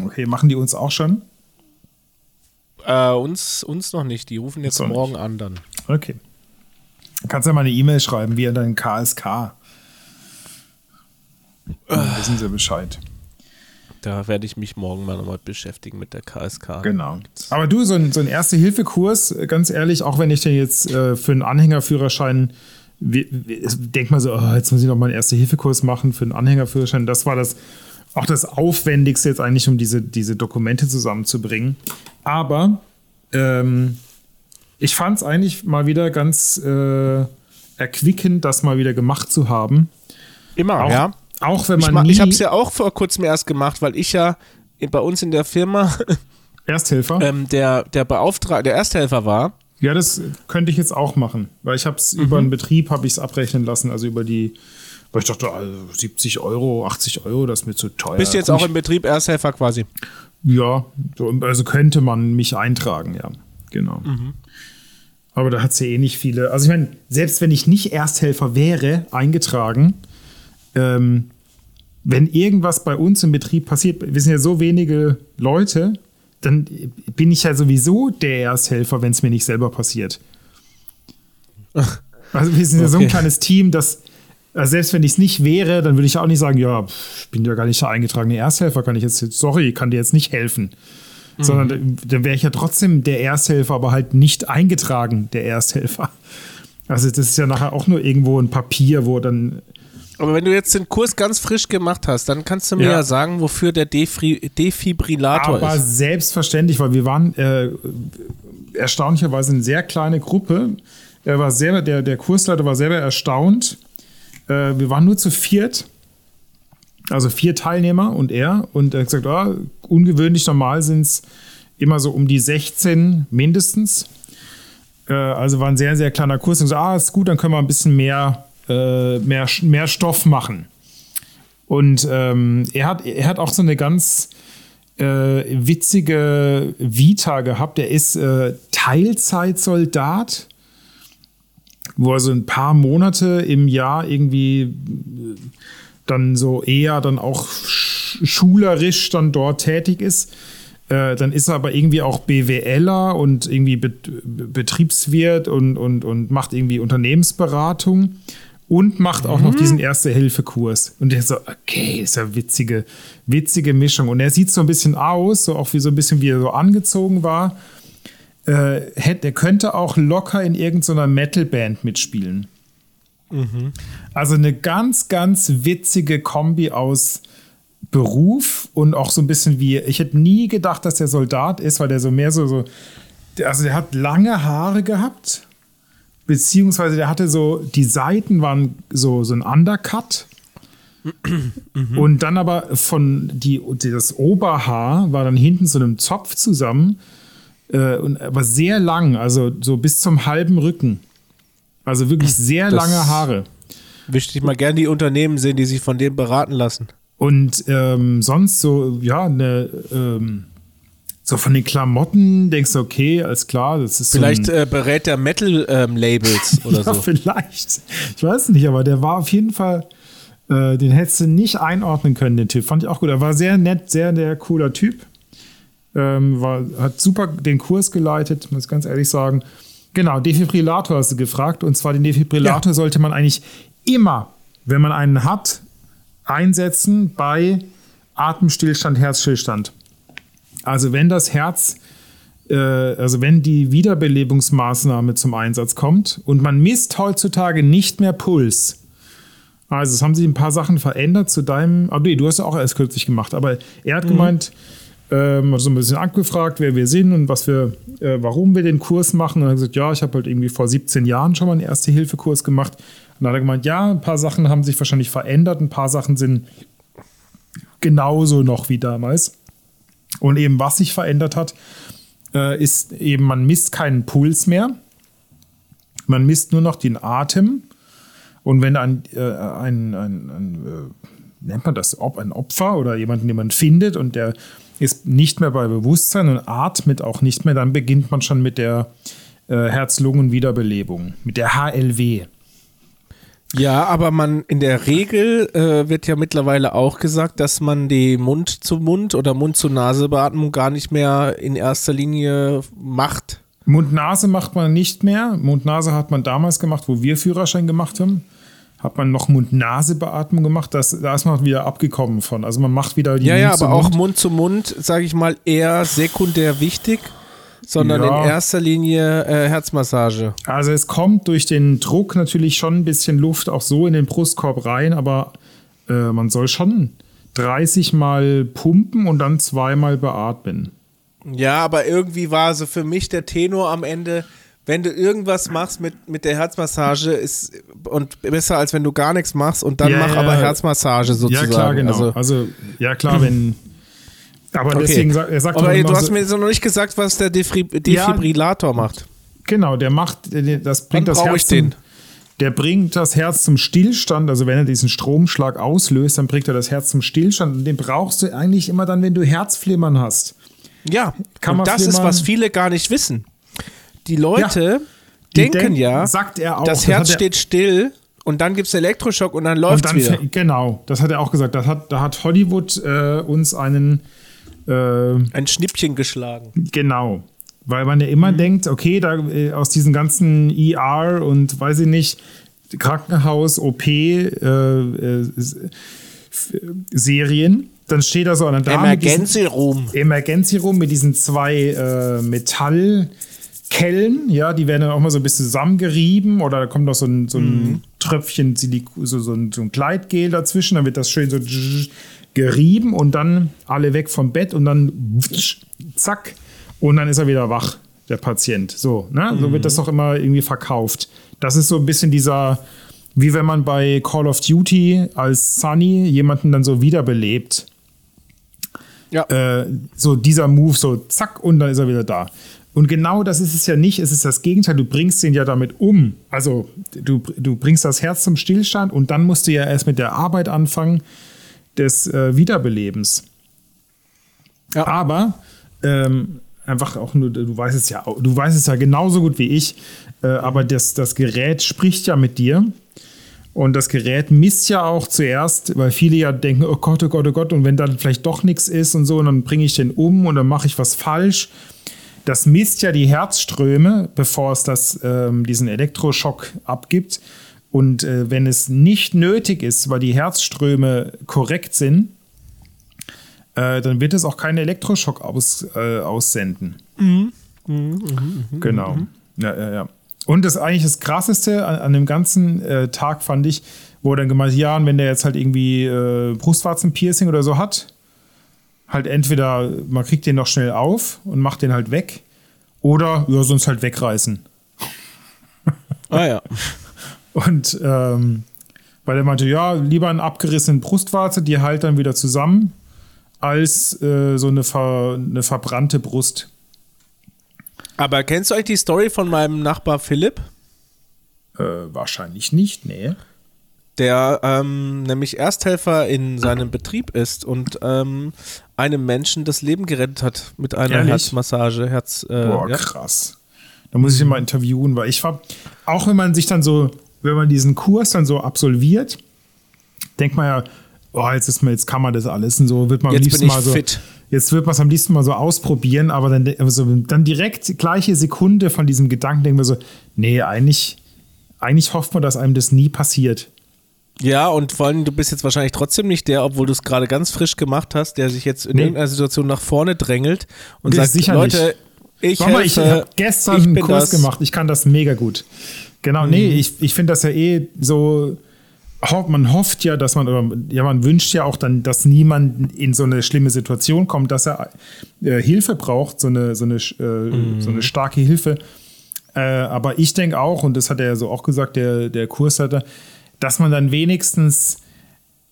Okay, machen die uns auch schon? Äh, uns, uns noch nicht, die rufen jetzt morgen an dann. Okay. Du kannst ja mal eine E-Mail schreiben, wie an deinen KSK. Dann wissen sie Bescheid. Da werde ich mich morgen mal nochmal beschäftigen mit der KSK. Genau. Aber du, so ein, so ein Erste-Hilfe-Kurs, ganz ehrlich, auch wenn ich den jetzt äh, für einen Anhängerführerschein, wie, wie, denk mal so, oh, jetzt muss ich noch mal einen Erste-Hilfe-Kurs machen für einen Anhängerführerschein. Das war das auch das Aufwendigste jetzt eigentlich, um diese, diese Dokumente zusammenzubringen. Aber ähm, ich fand es eigentlich mal wieder ganz äh, erquickend, das mal wieder gemacht zu haben. Immer, Auch, ja. auch wenn Ich, man ma- nie ich habe es ja auch vor kurzem erst gemacht, weil ich ja bei uns in der Firma Ersthelfer. ähm, der, der Beauftragte, der Ersthelfer war. Ja, das könnte ich jetzt auch machen, weil ich habe es über Mhm. einen Betrieb habe ich es abrechnen lassen, also über die, weil ich dachte, also 70 Euro, 80 Euro, das ist mir zu teuer. Bist du jetzt Komm, auch im Betrieb Ersthelfer quasi? Ja, so, also könnte man mich eintragen, ja, genau. Mhm. Aber da hat es ja eh nicht viele. Also ich meine, selbst wenn ich nicht Ersthelfer wäre, eingetragen, ähm, wenn irgendwas bei uns im Betrieb passiert, wir sind ja so wenige Leute, dann bin ich ja sowieso der Ersthelfer, wenn es mir nicht selber passiert. Also wir sind ja so ein Okay. kleines Team, dass also selbst wenn ich es nicht wäre, dann würde ich auch nicht sagen, ja, ich bin ja gar nicht der eingetragene Ersthelfer, kann ich jetzt, sorry, kann dir jetzt nicht helfen. Sondern dann- dann wäre ich ja trotzdem der Ersthelfer, aber halt nicht eingetragen, der Ersthelfer. Also das ist ja nachher auch nur irgendwo ein Papier, wo dann Aber wenn du jetzt den Kurs ganz frisch gemacht hast, dann kannst du mir ja, Ja. sagen, wofür der Defri Defibrillator Aber ist. selbstverständlich, weil wir waren äh, erstaunlicherweise eine sehr kleine Gruppe. Er war selber, der, der Kursleiter war selber erstaunt. Äh, wir waren nur zu viert, also vier Teilnehmer und er. Und er hat gesagt, ah, ungewöhnlich normal sind es immer so um die 16 mindestens. Äh, also war ein sehr, sehr kleiner Kurs. Und so, ah, ist gut, dann können wir ein bisschen mehr, äh, mehr, mehr Stoff machen. Und ähm, er, hat, er hat auch so eine ganz äh, witzige Vita gehabt. Er ist äh, Teilzeitsoldat, wo er so ein paar Monate im Jahr irgendwie äh, dann so eher dann auch sch schulerisch dann dort tätig ist. Äh, dann ist er aber irgendwie auch BWLer und irgendwie Bet Betriebswirt und, und, und macht irgendwie Unternehmensberatung und macht auch noch diesen Erste-Hilfe-Kurs. Und der so, okay, ist ja witzige, witzige Mischung. Und er sieht so ein bisschen aus, so auch wie so ein bisschen, wie er so angezogen war. Äh, hätte, er könnte auch locker in irgendeiner Metal-Band mitspielen. Also eine ganz, ganz witzige Kombi aus Beruf und auch so ein bisschen wie, ich hätte nie gedacht, dass der Soldat ist, weil der so mehr so, so also der hat lange Haare gehabt, beziehungsweise der hatte so, die Seiten waren so, so ein Undercut. Und dann aber von die, das Oberhaar war dann hinten so einem Zopf zusammen, äh, und aber sehr lang, also so bis zum halben Rücken. Also wirklich sehr Das- lange Haare. Möchte ich mal gerne die Unternehmen sehen, die sich von dem beraten lassen. Und ähm, sonst so, ja, ne, ähm, so von den Klamotten denkst du, okay, alles klar, das ist Vielleicht so ein, äh, berät der Metal-Labels oder ja, so. vielleicht. Ich weiß nicht, aber der war auf jeden Fall, äh, den hättest du nicht einordnen können, den Typ. Fand ich auch gut. Er war sehr nett, sehr, sehr cooler Typ. Ähm, war, hat super den Kurs geleitet, muss ich ganz ehrlich sagen. Genau, Defibrillator hast du gefragt. Und zwar den Defibrillator sollte man eigentlich immer, wenn man einen hat, einsetzen bei Atemstillstand, Herzstillstand. Also wenn das Herz, äh, also wenn die Wiederbelebungsmaßnahme zum Einsatz kommt und man misst heutzutage nicht mehr Puls. Also es haben sich ein paar Sachen verändert zu deinem, ah nee, du hast ja auch erst kürzlich gemacht, aber er hat gemeint, ähm, so ein bisschen abgefragt, wer wir sind und was wir, äh, warum wir den Kurs machen. Und er hat gesagt, ja, ich habe halt irgendwie vor 17 Jahren schon mal einen Erste-Hilfe-Kurs gemacht. Und dann hat er gemeint, ja, ein paar Sachen haben sich wahrscheinlich verändert, ein paar Sachen sind genauso noch wie damals. Und eben was sich verändert hat, äh, ist eben, man misst keinen Puls mehr. Man misst nur noch den Atem. Und wenn ein, äh, ein, ein, ein äh, nennt man das, ob ein Opfer oder jemanden, den man findet und der ist nicht mehr bei Bewusstsein und atmet auch nicht mehr, dann beginnt man schon mit der äh, Herz-Lungen-Wiederbelebung, mit der HLW. Ja, aber man in der Regel äh, wird ja mittlerweile auch gesagt, dass man die Mund-zu-Mund- oder Mund-zu-Nase-Beatmung gar nicht mehr in erster Linie macht. Mund-Nase macht man nicht mehr. Mund-Nase hat man damals gemacht, wo wir Führerschein gemacht haben. Hat man noch Mund-Nase-Beatmung gemacht. Das, da ist man wieder abgekommen von. Also man macht wieder die Ja, ja, Mund aber zu auch Mund. Mund-zu-Mund, sage ich mal, eher sekundär wichtig, sondern Ja. in erster Linie äh, Herzmassage. Also es kommt durch den Druck natürlich schon ein bisschen Luft auch so in den Brustkorb rein, aber äh, man soll schon 30 Mal pumpen und dann zweimal beatmen. Ja, aber irgendwie war so für mich der Tenor am Ende, wenn du irgendwas machst mit, mit der Herzmassage, ist und besser als wenn du gar nichts machst und dann Ja, mach ja. aber Herzmassage sozusagen. Ja, klar, genau. Also, Also, ja, klar, wenn. Aber okay. deswegen sagt er sagt aber ey, du hast so- mir jetzt noch nicht gesagt, was der Defibrillator macht. Genau, der macht, das bringt Wann das Herz ich den? Zum, der bringt das Herz zum Stillstand. Also wenn er diesen Stromschlag auslöst, dann bringt er das Herz zum Stillstand. Und den brauchst du eigentlich immer dann, wenn du Herzflimmern hast. Ja, und das ist, was viele gar nicht wissen. Die Leute Die denken denken- ja, sagt er auch, das das Herz er- steht still und dann gibt es Elektroschock und dann läuft es dann, wieder. genau, das hat er auch gesagt. Das hat, da hat Hollywood äh, uns einen, äh, Ein Schnippchen geschlagen. genau, weil man ja immer denkt, okay, da äh, aus diesen ganzen ER und weiß ich nicht, Krankenhaus, OP, äh, äh, Serien, dann steht da so eine Dame Emergency Room. Emergency Room mit diesen zwei äh, Metallkellen, ja, die werden dann auch mal so ein bisschen zusammengerieben oder da kommt noch so ein, so ein Tröpfchen Silik so, so, ein, so ein Gleitgel dazwischen, dann wird das schön so gerieben und dann alle weg vom Bett und dann zack und dann ist er wieder wach, der Patient. So, ne? So wird das doch immer irgendwie verkauft. Das ist so ein bisschen dieser, wie wenn man bei Call of Duty als Sunny jemanden dann so wiederbelebt Ja. äh, so dieser Move, so zack, und dann ist er wieder da. Und genau das ist es ja nicht, es ist das Gegenteil, du bringst den ja damit um. Also du, du bringst das Herz zum Stillstand und dann musst du ja erst mit der Arbeit anfangen des äh, Wiederbelebens. Ja. Aber ähm, einfach auch nur, du weißt es ja, du weißt es ja genauso gut wie ich, äh, aber das, das Gerät spricht ja mit dir. Und das Gerät misst ja auch zuerst, weil viele ja denken, oh Gott, oh Gott, oh Gott, und wenn dann vielleicht doch nichts ist und so, und dann bringe ich den um und dann mache ich was falsch. Das misst ja die Herzströme, bevor es das, ähm, diesen Elektroschock abgibt. Und äh, wenn es nicht nötig ist, weil die Herzströme korrekt sind, äh, dann wird es auch keinen Elektroschock aus, äh, aussenden. Genau. Ja, ja, ja. Und das eigentlich das Krasseste an, an dem ganzen äh, Tag fand ich, wo er dann gemeint, ja, und wenn der jetzt halt irgendwie äh, Brustwarzenpiercing oder so hat, halt entweder man kriegt den noch schnell auf und macht den halt weg oder ja, sonst halt wegreißen. Ah ja. Und ähm, weil er meinte, ja, lieber einen abgerissenen Brustwarze, die halt dann wieder zusammen, als äh, so eine, ver, eine verbrannte Brust. Aber kennst du eigentlich die Story von meinem Nachbar Philipp? Äh, wahrscheinlich nicht, nee. der ähm, nämlich Ersthelfer in seinem Betrieb ist und ähm, einem Menschen das Leben gerettet hat mit einer Ehrlich? Herzmassage. Herz, äh, Boah, ja. krass. Da muss ich ihn mal interviewen, weil ich war, auch wenn man sich dann so, wenn man diesen Kurs dann so absolviert, denkt man ja, oh, jetzt ist man, jetzt kann man das alles und so wird man am Jetzt liebsten bin ich mal so. fit. Jetzt wird man es am liebsten mal so ausprobieren, aber dann, also dann direkt gleiche Sekunde von diesem Gedanken denken wir so, nee, eigentlich, eigentlich hofft man, dass einem das nie passiert. ja, und vor allem, du bist jetzt wahrscheinlich trotzdem nicht der, obwohl du es gerade ganz frisch gemacht hast, der sich jetzt in Nee. irgendeiner Situation nach vorne drängelt und Nee, sagt, sicher Leute, ich mal, ich habe gestern ich einen Kurs das. gemacht. Ich kann das mega gut. Genau, nee, ich, ich finde das ja eh so. Man hofft ja, dass man, oder ja, man wünscht ja auch dann, dass niemand in so eine schlimme Situation kommt, dass er äh, Hilfe braucht, so eine, so eine, äh, so eine starke Hilfe. Äh, aber ich denke auch, und das hat er ja so auch gesagt, der, der Kursleiter, dass man dann wenigstens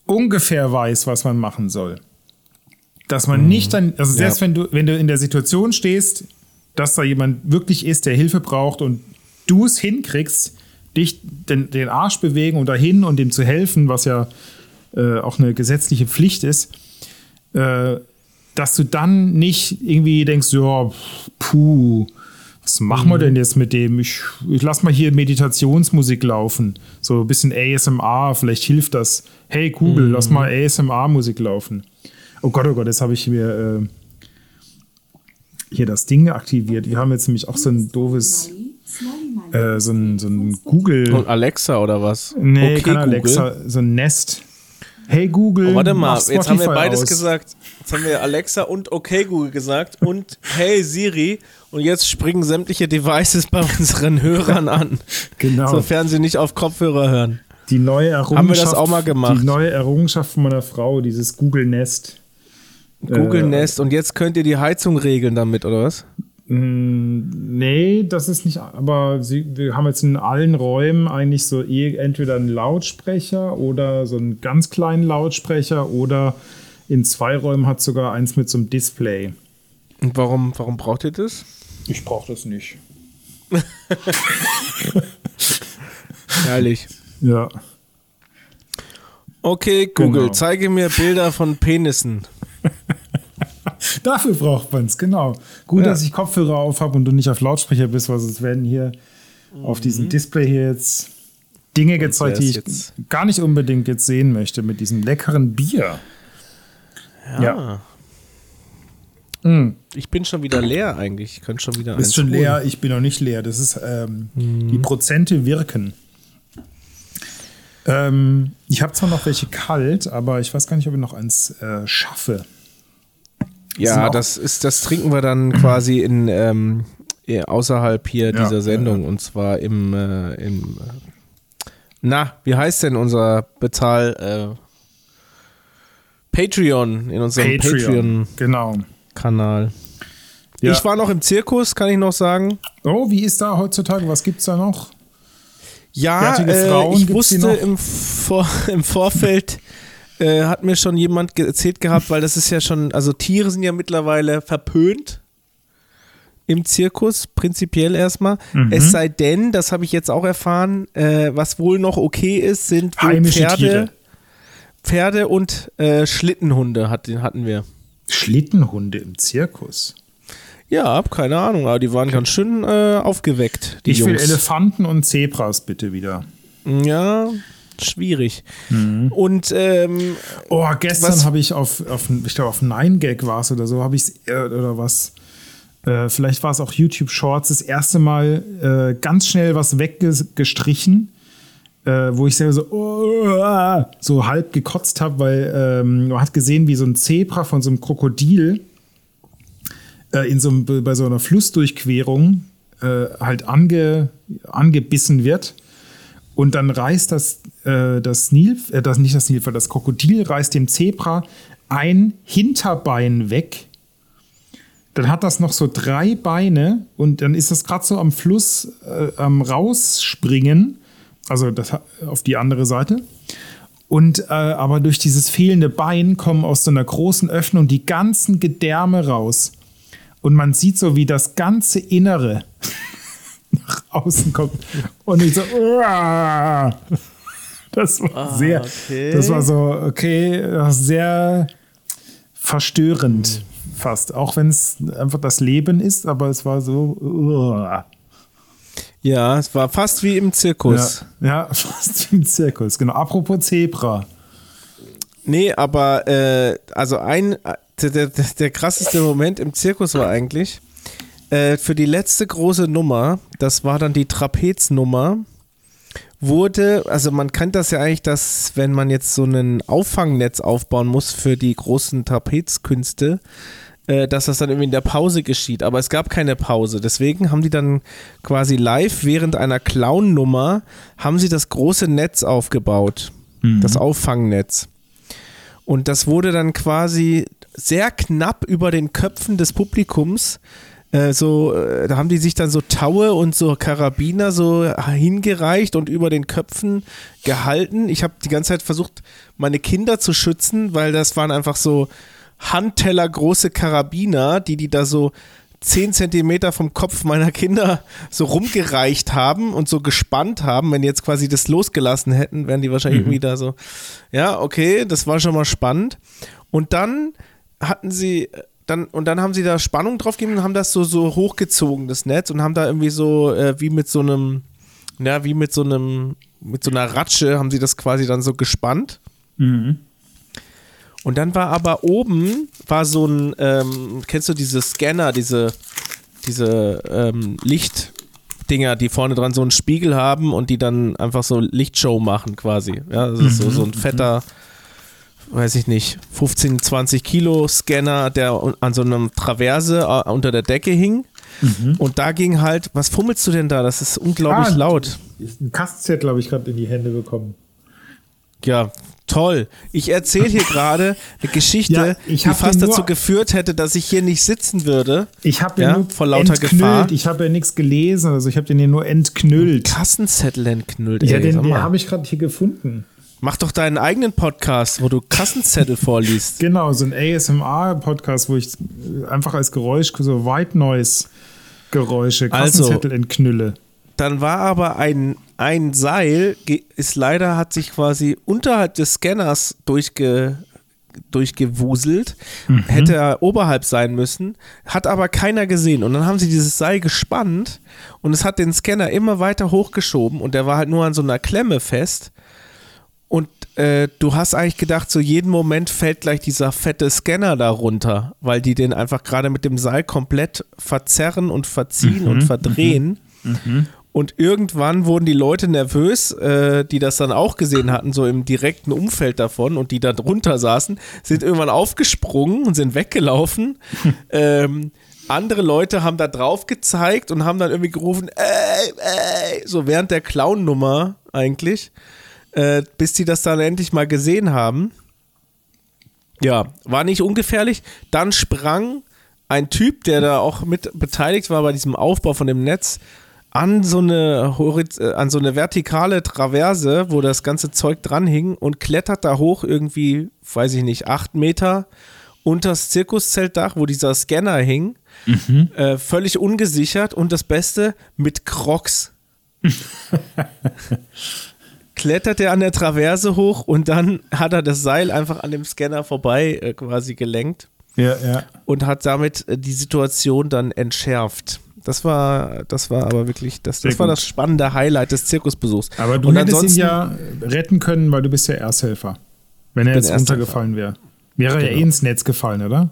ungefähr weiß, was man machen soll. Dass man nicht dann, also selbst wenn du, wenn du in der Situation stehst, dass da jemand wirklich ist, der Hilfe braucht und du es hinkriegst, dich den, den Arsch bewegen und dahin und dem zu helfen, was ja äh, auch eine gesetzliche Pflicht ist, äh, dass du dann nicht irgendwie denkst, ja, puh, was machen wir denn jetzt mit dem? Ich, ich lass mal hier Meditationsmusik laufen. So ein bisschen ASMR, vielleicht hilft das. Hey Google, lass mal ASMR-Musik laufen. Oh Gott, oh Gott, jetzt habe ich mir äh, hier das Ding aktiviert. Wir haben jetzt nämlich auch so ein doofes, äh, so ein, so ein Google. Und Alexa oder was? Nee, Okay, kein Google. Alexa, so ein Nest. Hey Google. Oh, warte mal, jetzt haben wir beides aus. gesagt. Jetzt haben wir Alexa und okay Google gesagt und hey Siri und jetzt springen sämtliche Devices bei unseren Hörern an, Genau. sofern sie nicht auf Kopfhörer hören. Die neue Errungenschaft. Haben wir das auch mal gemacht? Die neue Errungenschaft von meiner Frau, dieses Google Nest. Google Äh, Nest und jetzt könnt ihr die Heizung regeln damit, oder was? Mm, Nee, das ist nicht, aber sie, wir haben jetzt in allen Räumen eigentlich so eh entweder einen Lautsprecher oder so einen ganz kleinen Lautsprecher oder in zwei Räumen hat sogar eins mit so einem Display. Und warum, warum braucht ihr das? Ich brauche das nicht. Herrlich. Ja. Okay, Google, Genau. zeige mir Bilder von Penissen. Dafür braucht man es, genau. Gut, Ja. dass ich Kopfhörer auf habe und du nicht auf Lautsprecher bist, weil sonst werden hier auf diesem Display hier jetzt Dinge gezeigt, die ich gar nicht unbedingt jetzt sehen möchte mit diesem leckeren Bier. Ja. Mm. Ich bin schon wieder leer eigentlich. Ich könnte schon wieder Bist eins schon holen. leer, ich bin noch nicht leer. Das ist, ähm, die Prozente wirken. Ähm, ich habe zwar noch welche kalt, aber ich weiß gar nicht, ob ich noch eins äh, schaffe. Ja, das ist, das trinken wir dann quasi in ähm, außerhalb hier Ja, dieser Sendung ja, und zwar im, äh, im äh, na, wie heißt denn unser Bezahl äh, Patreon in unserem Genau. Patreon-Kanal. Ja. Ich war noch im Zirkus, kann ich noch sagen. Oh, wie ist da heutzutage? Was gibt's da noch? Ja, äh, Frauen, ich wusste im, Vor im Vorfeld, äh, hat mir schon jemand erzählt gehabt, weil das ist ja schon, also Tiere sind ja mittlerweile verpönt im Zirkus, prinzipiell erstmal. Mhm. Es sei denn, das habe ich jetzt auch erfahren, äh, was wohl noch okay ist, sind Pferde, Tiere. Pferde und äh, Schlittenhunde hat, hatten wir. Schlittenhunde im Zirkus. Ja, keine Ahnung, aber die waren ganz schön äh, aufgeweckt, die ich will Jungs. Elefanten und Zebras bitte wieder. Ja, schwierig. Mhm. Und ähm, Oh, gestern habe ich auf, auf ich glaube auf 9gag war es oder so, habe ich es oder was. Äh, vielleicht war es auch YouTube Shorts das erste Mal äh, ganz schnell was weggestrichen, äh, wo ich selber so, oh, so halb gekotzt habe, weil ähm, man hat gesehen, wie so ein Zebra von so einem Krokodil äh, in so einem, bei so einer Flussdurchquerung äh, halt ange, angebissen wird. Und dann reißt das, äh, das Nil, äh, das, nicht das Nilpferd, das Krokodil reißt dem Zebra ein Hinterbein weg. Dann hat das noch so drei Beine und dann ist das gerade so am Fluss äh, am Rausspringen, also das, auf die andere Seite. Und äh, aber durch dieses fehlende Bein kommen aus so einer großen Öffnung die ganzen Gedärme raus. Und man sieht so, wie das ganze Innere außen kommt. Und ich so, "Uah." das war sehr, okay. das war so, okay, sehr verstörend fast. Auch wenn es einfach das Leben ist, aber es war so, uah. ja, es war fast wie im Zirkus. ja, ja, fast wie im Zirkus. Genau. Apropos Zebra. Nee, aber äh, also ein äh, der, der, der krasseste Moment im Zirkus war eigentlich äh, für die letzte große Nummer, das war dann die Trapeznummer, wurde, also man kennt das ja eigentlich, dass wenn man jetzt so ein Auffangnetz aufbauen muss für die großen Trapezkünste, äh, dass das dann irgendwie in der Pause geschieht. Aber es gab keine Pause. Deswegen haben die dann quasi live während einer Clown-Nummer haben sie das große Netz aufgebaut. Das Auffangnetz. Und das wurde dann quasi sehr knapp über den Köpfen des Publikums. Äh, so, äh, da haben die sich dann so Taue und so Karabiner so hingereicht und über den Köpfen gehalten. Ich habe die ganze Zeit versucht, meine Kinder zu schützen, weil das waren einfach so Handteller große Karabiner, die die da so zehn Zentimeter vom Kopf meiner Kinder so rumgereicht haben und so gespannt haben. Wenn die jetzt quasi das losgelassen hätten, wären die wahrscheinlich irgendwie da so, ja, okay, das war schon mal spannend. Und dann hatten sie, dann, und dann haben sie da Spannung drauf gegeben und haben das so, so hochgezogen, das Netz, und haben da irgendwie so, äh, wie mit so einem, ja, wie mit so einem, mit so einer Ratsche, haben sie das quasi dann so gespannt. Und dann war aber oben, war so ein, ähm, kennst du diese Scanner, diese, diese ähm, Lichtdinger, die vorne dran so einen Spiegel haben und die dann einfach so Lichtshow machen quasi. Ja, das ist so, so ein fetter, weiß ich nicht, 15, 20 Kilo Scanner, der an so einem Traverse äh, unter der Decke hing. Und da ging halt, was fummelst du denn da? Das ist unglaublich Ah, laut. Ein Kassenzettel habe ich gerade in die Hände bekommen. Ja, toll. Ich erzähle hier gerade eine Geschichte, Ja, die fast dazu geführt hätte, dass ich hier nicht sitzen würde. Ich habe Ja, nur vor lauter entknüllt. Gefahr. Ich habe ja nichts gelesen, also ich habe den hier nur entknüllt. Kassenzettel entknüllt. Ja, ey, den, den habe ich gerade hier gefunden. Mach doch deinen eigenen Podcast, wo du Kassenzettel vorliest. Genau, so ein ASMR-Podcast, wo ich einfach als Geräusch, so White Noise-Geräusche, Also- Kassenzettel entknülle. Dann war aber ein, ein Seil, ist leider, hat sich quasi unterhalb des Scanners durchge, durchgewuselt, hätte er oberhalb sein müssen, hat aber keiner gesehen. Und dann haben sie dieses Seil gespannt und es hat den Scanner immer weiter hochgeschoben und der war halt nur an so einer Klemme fest. Und äh, du hast eigentlich gedacht, so jeden Moment fällt gleich dieser fette Scanner da runter, weil die den einfach gerade mit dem Seil komplett verzerren und verziehen und verdrehen. Und irgendwann wurden die Leute nervös, äh, die das dann auch gesehen hatten, so im direkten Umfeld davon und die da drunter saßen, sind irgendwann aufgesprungen und sind weggelaufen. ähm, andere Leute haben da drauf gezeigt und haben dann irgendwie gerufen, ey, ey, so während der Clown-Nummer eigentlich, äh, bis die das dann endlich mal gesehen haben. Ja, war nicht ungefährlich. Dann sprang ein Typ, der da auch mit beteiligt war bei diesem Aufbau von dem Netz, an so eine, äh, an so eine vertikale Traverse, wo das ganze Zeug dran hing und klettert da hoch irgendwie, weiß ich nicht, acht Meter unters Zirkuszeltdach, wo dieser Scanner hing. Äh, völlig ungesichert und das Beste mit Crocs. Klettert er an der Traverse hoch und dann hat er das Seil einfach an dem Scanner vorbei äh, quasi gelenkt Ja, ja. und hat damit äh, die Situation dann entschärft. Das war, das war aber wirklich, das, das war das spannende Highlight des Zirkusbesuchs. Aber du und hättest ihn ja retten können, weil du bist ja Ersthelfer. Wenn er jetzt runtergefallen wäre. Wäre er ja Genau. eh ins Netz gefallen, oder?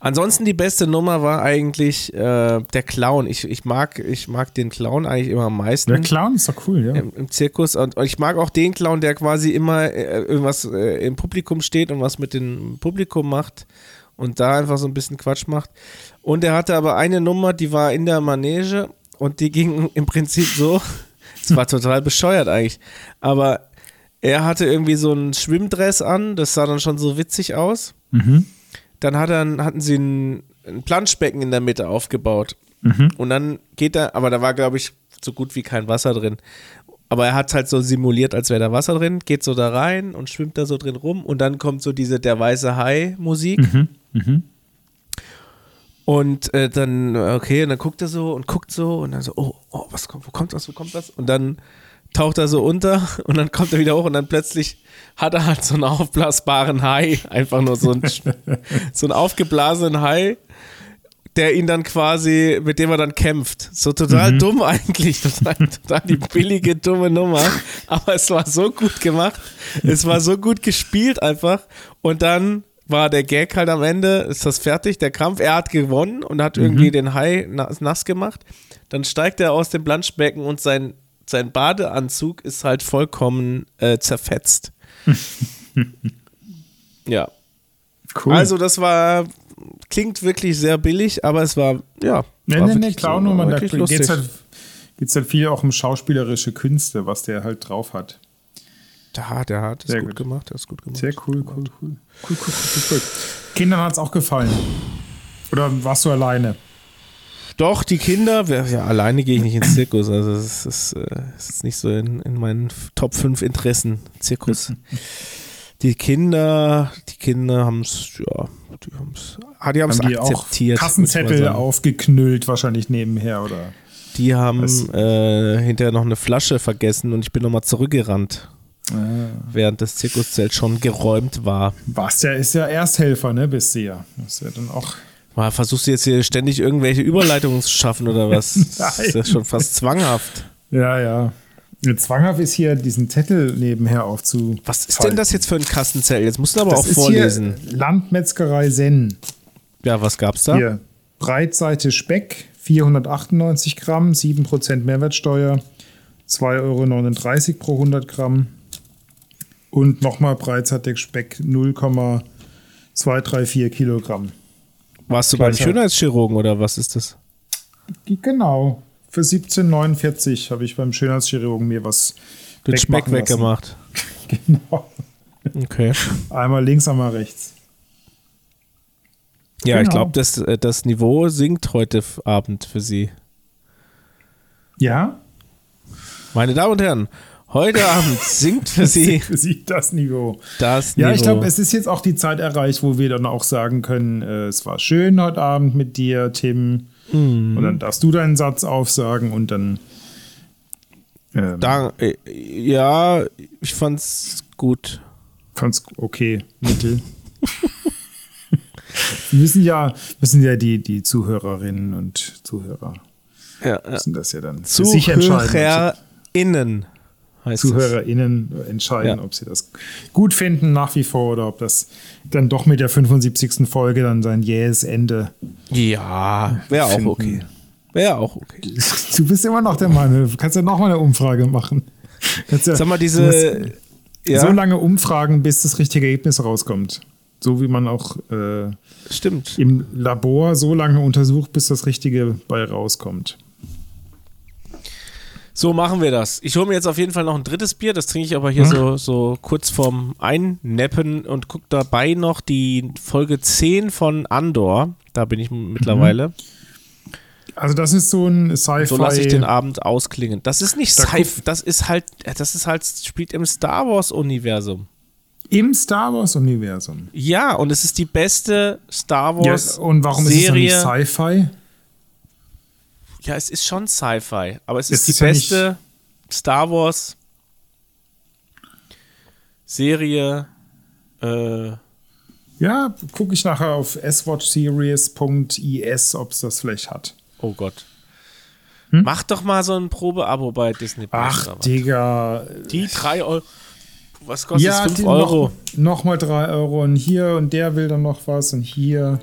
Ansonsten die beste Nummer war eigentlich äh, der Clown. Ich, ich, mag, ich mag den Clown eigentlich immer am meisten. Der Clown ist doch cool, ja. im, im Zirkus. Und, und ich mag auch den Clown, der quasi immer äh, irgendwas äh, im Publikum steht und was mit dem Publikum macht und da einfach so ein bisschen Quatsch macht. Und er hatte aber eine Nummer, die war in der Manege und die ging im Prinzip so. Es war total bescheuert eigentlich. Aber er hatte irgendwie so einen Schwimmdress an, das sah dann schon so witzig aus. Dann hat er, hatten sie ein, ein Planschbecken in der Mitte aufgebaut. Und dann geht er, aber da war, glaube ich, so gut wie kein Wasser drin. Aber er hat halt so simuliert, als wäre da Wasser drin, geht so da rein und schwimmt da so drin rum und dann kommt so diese Der weiße Hai Musik. Und äh, dann, okay, und dann guckt er so und guckt so und dann so, oh, oh, was kommt, wo kommt was, wo kommt was? Und dann taucht er so unter und dann kommt er wieder hoch und dann plötzlich hat er halt so einen aufblasbaren Hai, einfach nur so einen, so einen aufgeblasenen Hai, der ihn dann quasi, mit dem er dann kämpft. So total dumm eigentlich, total, total die billige, dumme Nummer. Aber es war so gut gemacht. Es war so gut gespielt einfach. Und dann war der Gag halt am Ende, ist das fertig, der Kampf. Er hat gewonnen und hat irgendwie den Hai na- nass gemacht. Dann steigt er aus dem Planschbecken und sein, sein Badeanzug ist halt vollkommen äh, zerfetzt. ja, Cool. also das war, klingt wirklich sehr billig, aber es war, ja. Nee, war nee, nee, wirklich so- war da geht es halt, geht's halt viel auch um schauspielerische Künste, was der halt drauf hat. Hat, der hat, Sehr gut, gut. gemacht, der ist gut gemacht. Sehr cool, cool, cool. Cool, cool, cool, cool, cool. Kindern hat es auch gefallen. Oder warst du alleine? Doch, die Kinder, ja, alleine gehe ich nicht ins Zirkus, also es ist, äh, es ist nicht so in, in meinen Top 5 Interessen, Zirkus. Die Kinder, die Kinder haben es, ja, die haben es ah, die haben's Haben auch akzeptiert. ich Kassenzettel aufgeknüllt, wahrscheinlich nebenher, oder? Die haben äh, hinterher noch eine Flasche vergessen und ich bin nochmal zurückgerannt, während das Zirkuszelt schon geräumt war. Was ja ist ja Ersthelfer, ne? Bist du ja. Das ist ja dann auch. Mal, versuchst du jetzt hier ständig irgendwelche Überleitungen zu schaffen oder was? Das ist ja schon fast zwanghaft. Ja, ja. Zwanghaft ist hier diesen Zettel nebenher aufzu. Was ist denn das jetzt für ein Kassenzelt? Jetzt musst du aber Das auch ist vorlesen. hier Landmetzgerei Senn. Ja, was gab's da? Hier. Breitseite Speck, 498 Gramm, 7% Mehrwertsteuer, 2,39 Euro pro 100 Gramm. Und nochmal Breitseite Speck, 0,234 Kilogramm. Warst du beim Gleicher. Schönheitschirurgen oder was ist das? Genau. Für 17,49 habe ich beim Schönheitschirurgen mir was Den Speck weggemacht. Genau. Okay. Einmal links, einmal rechts. Ja, ich Genau. glaube, das, äh, das Niveau sinkt heute Abend für Sie. Ja? Meine Damen und Herren, heute Abend sinkt für Sie Für Sie das Niveau. das Ja, Niveau. ich glaube, es ist jetzt auch die Zeit erreicht, wo wir dann auch sagen können, äh, es war schön heute Abend mit dir, Tim. Mhm. Und dann darfst du deinen Satz aufsagen und dann. Ähm, da, äh, ja, ich fand's gut. fand's okay, mittel. wir müssen ja, müssen ja die, die Zuhörerinnen und Zuhörer Ja, müssen das ja dann für sich entscheiden. ZuhörerInnen heißt es. ZuhörerInnen entscheiden, Ja. ob sie das gut finden nach wie vor oder ob das dann doch mit der 75. Folge dann sein jähes Ende. Ja, wäre auch okay. Wäre auch okay. Du bist immer noch der Meinung, du kannst ja noch mal eine Umfrage machen. Kannst ja, Sag mal, diese. Ja, So lange umfragen, bis das richtige Ergebnis rauskommt. So wie man auch äh, stimmt. im Labor so lange untersucht, bis das Richtige bei rauskommt. So machen wir das. Ich hole mir jetzt auf jeden Fall noch ein drittes Bier. Das trinke ich aber hier Hm? so, so kurz vorm Einneppen und gucke dabei noch die Folge 10 von Andor. Da bin ich m- mittlerweile. Also das ist so ein Sci-Fi. So lasse ich den Abend ausklingen. Das ist nicht Da Sci guck- das ist halt, das ist halt, spielt im Star Wars-Universum. Im Star Wars-Universum. Ja, und es ist die beste Star Ja, Wars und warum ist es Serie. nicht Sci-Fi? Ja, es ist schon Sci-Fi, aber es Es ist die ist ja beste Star Wars Serie. Äh, Ja, gucke ich nachher auf swatchseries.is, ob es das vielleicht hat. oh Gott. Mach doch mal so ein Probeabo bei Disney Plus. Hm? Ach. Digga. Die 3 Euro. Was kostet Ja, 5 die Euro? Noch, noch mal 3 Euro und hier und der will dann noch was und hier.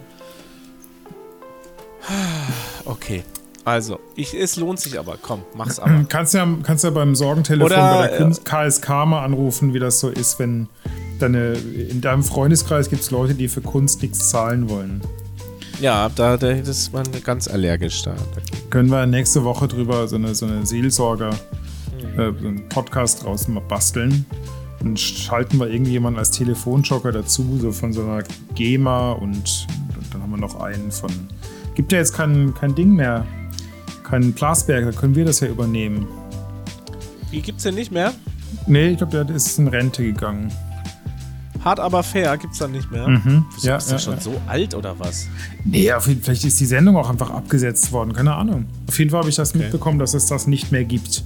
Okay. Also, ich, es lohnt sich aber. Komm, mach's aber. Kannst ja, kannst ja beim Sorgentelefon Oder, bei der Kunst KSK mal anrufen, wie das so ist, wenn deine, in deinem Freundeskreis gibt es Leute, die für Kunst nichts zahlen wollen. Ja, da, da ist man ganz allergisch da. Können wir nächste Woche drüber so eine, so eine Seelsorger, Mhm. äh, so einen Podcast draus mal basteln. Dann schalten wir irgendjemanden als Telefonjoker dazu, so von so einer GEMA und, und dann haben wir noch einen von. Gibt ja jetzt kein, kein Ding mehr, keinen Blasberg, da können wir das ja übernehmen. Die gibt's denn nicht mehr? Nee, ich glaube, der ist in Rente gegangen. Hart aber fair gibt's dann nicht mehr. Mhm. Wieso, Ja, ist ja, schon ja. so alt oder was? Nee, auf jeden, vielleicht ist die Sendung auch einfach abgesetzt worden, keine Ahnung. Auf jeden Fall habe ich das mitbekommen, dass es das nicht mehr gibt.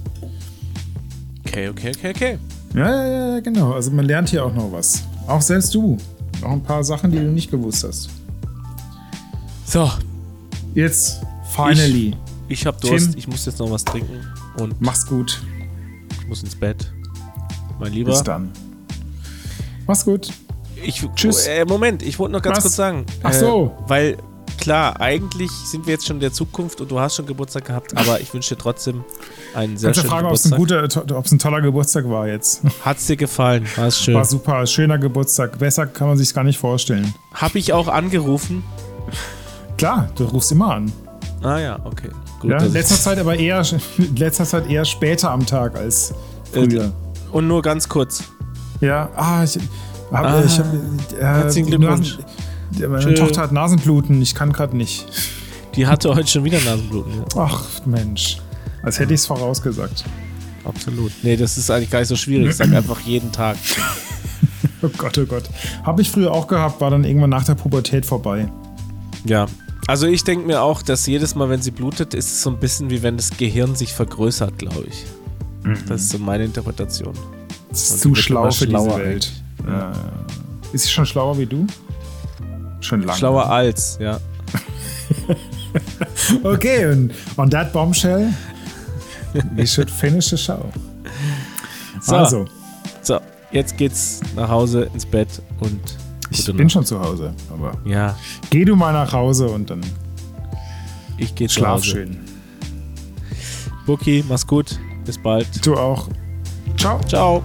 Okay, okay, okay, okay. Ja, ja, ja, ja, genau. Also man lernt hier auch noch was. Auch selbst du. Noch ein paar Sachen, die du nicht gewusst hast. So, Jetzt, finally. ich hab Durst. Tim. Ich muss jetzt noch was trinken und Mach's gut. ich muss ins Bett. Mein Lieber. Bis dann. Mach's gut. Ich, Tschüss. Äh, Moment, ich wollte noch ganz Was? kurz sagen. Ach so. Äh, weil, klar, eigentlich sind wir jetzt schon in der Zukunft und du hast schon Geburtstag gehabt, aber ich wünsche dir trotzdem einen sehr Kannst du schönen fragen, ob es ein, Geburtstag. guter, ob es ein toller Geburtstag war jetzt. Hat's dir gefallen? War es schön. War super. Schöner Geburtstag. Besser kann man sich's gar nicht vorstellen. Hab ich auch angerufen? Klar, du rufst immer an. Ah ja, okay. Gut, Ja, ich- letzter Zeit aber eher, letzter Zeit eher später am Tag als früher. Und nur ganz kurz. Ja, ah, ich hab, Ah, ich hab, äh, herzlichen Glückwunsch. Meine Tschö. Tochter hat Nasenbluten, ich kann gerade nicht. Die hatte heute schon wieder Nasenbluten. Ja. Ach, Mensch. Als hätte ich es vorausgesagt. Absolut. Nee, das ist eigentlich gar nicht so schwierig. Ich sag einfach jeden Tag. Oh Gott, oh Gott. Habe ich früher auch gehabt, war dann irgendwann nach der Pubertät vorbei. Ja. Also ich denke mir auch, dass jedes Mal, wenn sie blutet, ist es so ein bisschen wie wenn das Gehirn sich vergrößert, glaube ich. Das ist so meine Interpretation. Das ist zu schlau für diese Welt. Ja. Ist sie schon schlauer wie du? Schon lange. Schlauer als, ja. Okay, und on that bombshell, we should finish the show. So. Also, So, jetzt geht's nach Hause ins Bett und ich gute bin Nacht. schon zu Hause, aber Ja, geh du mal nach Hause und dann ich gehe schlaf schön. Buki, mach's gut. Bis bald. Du auch. Ciao. Ciao.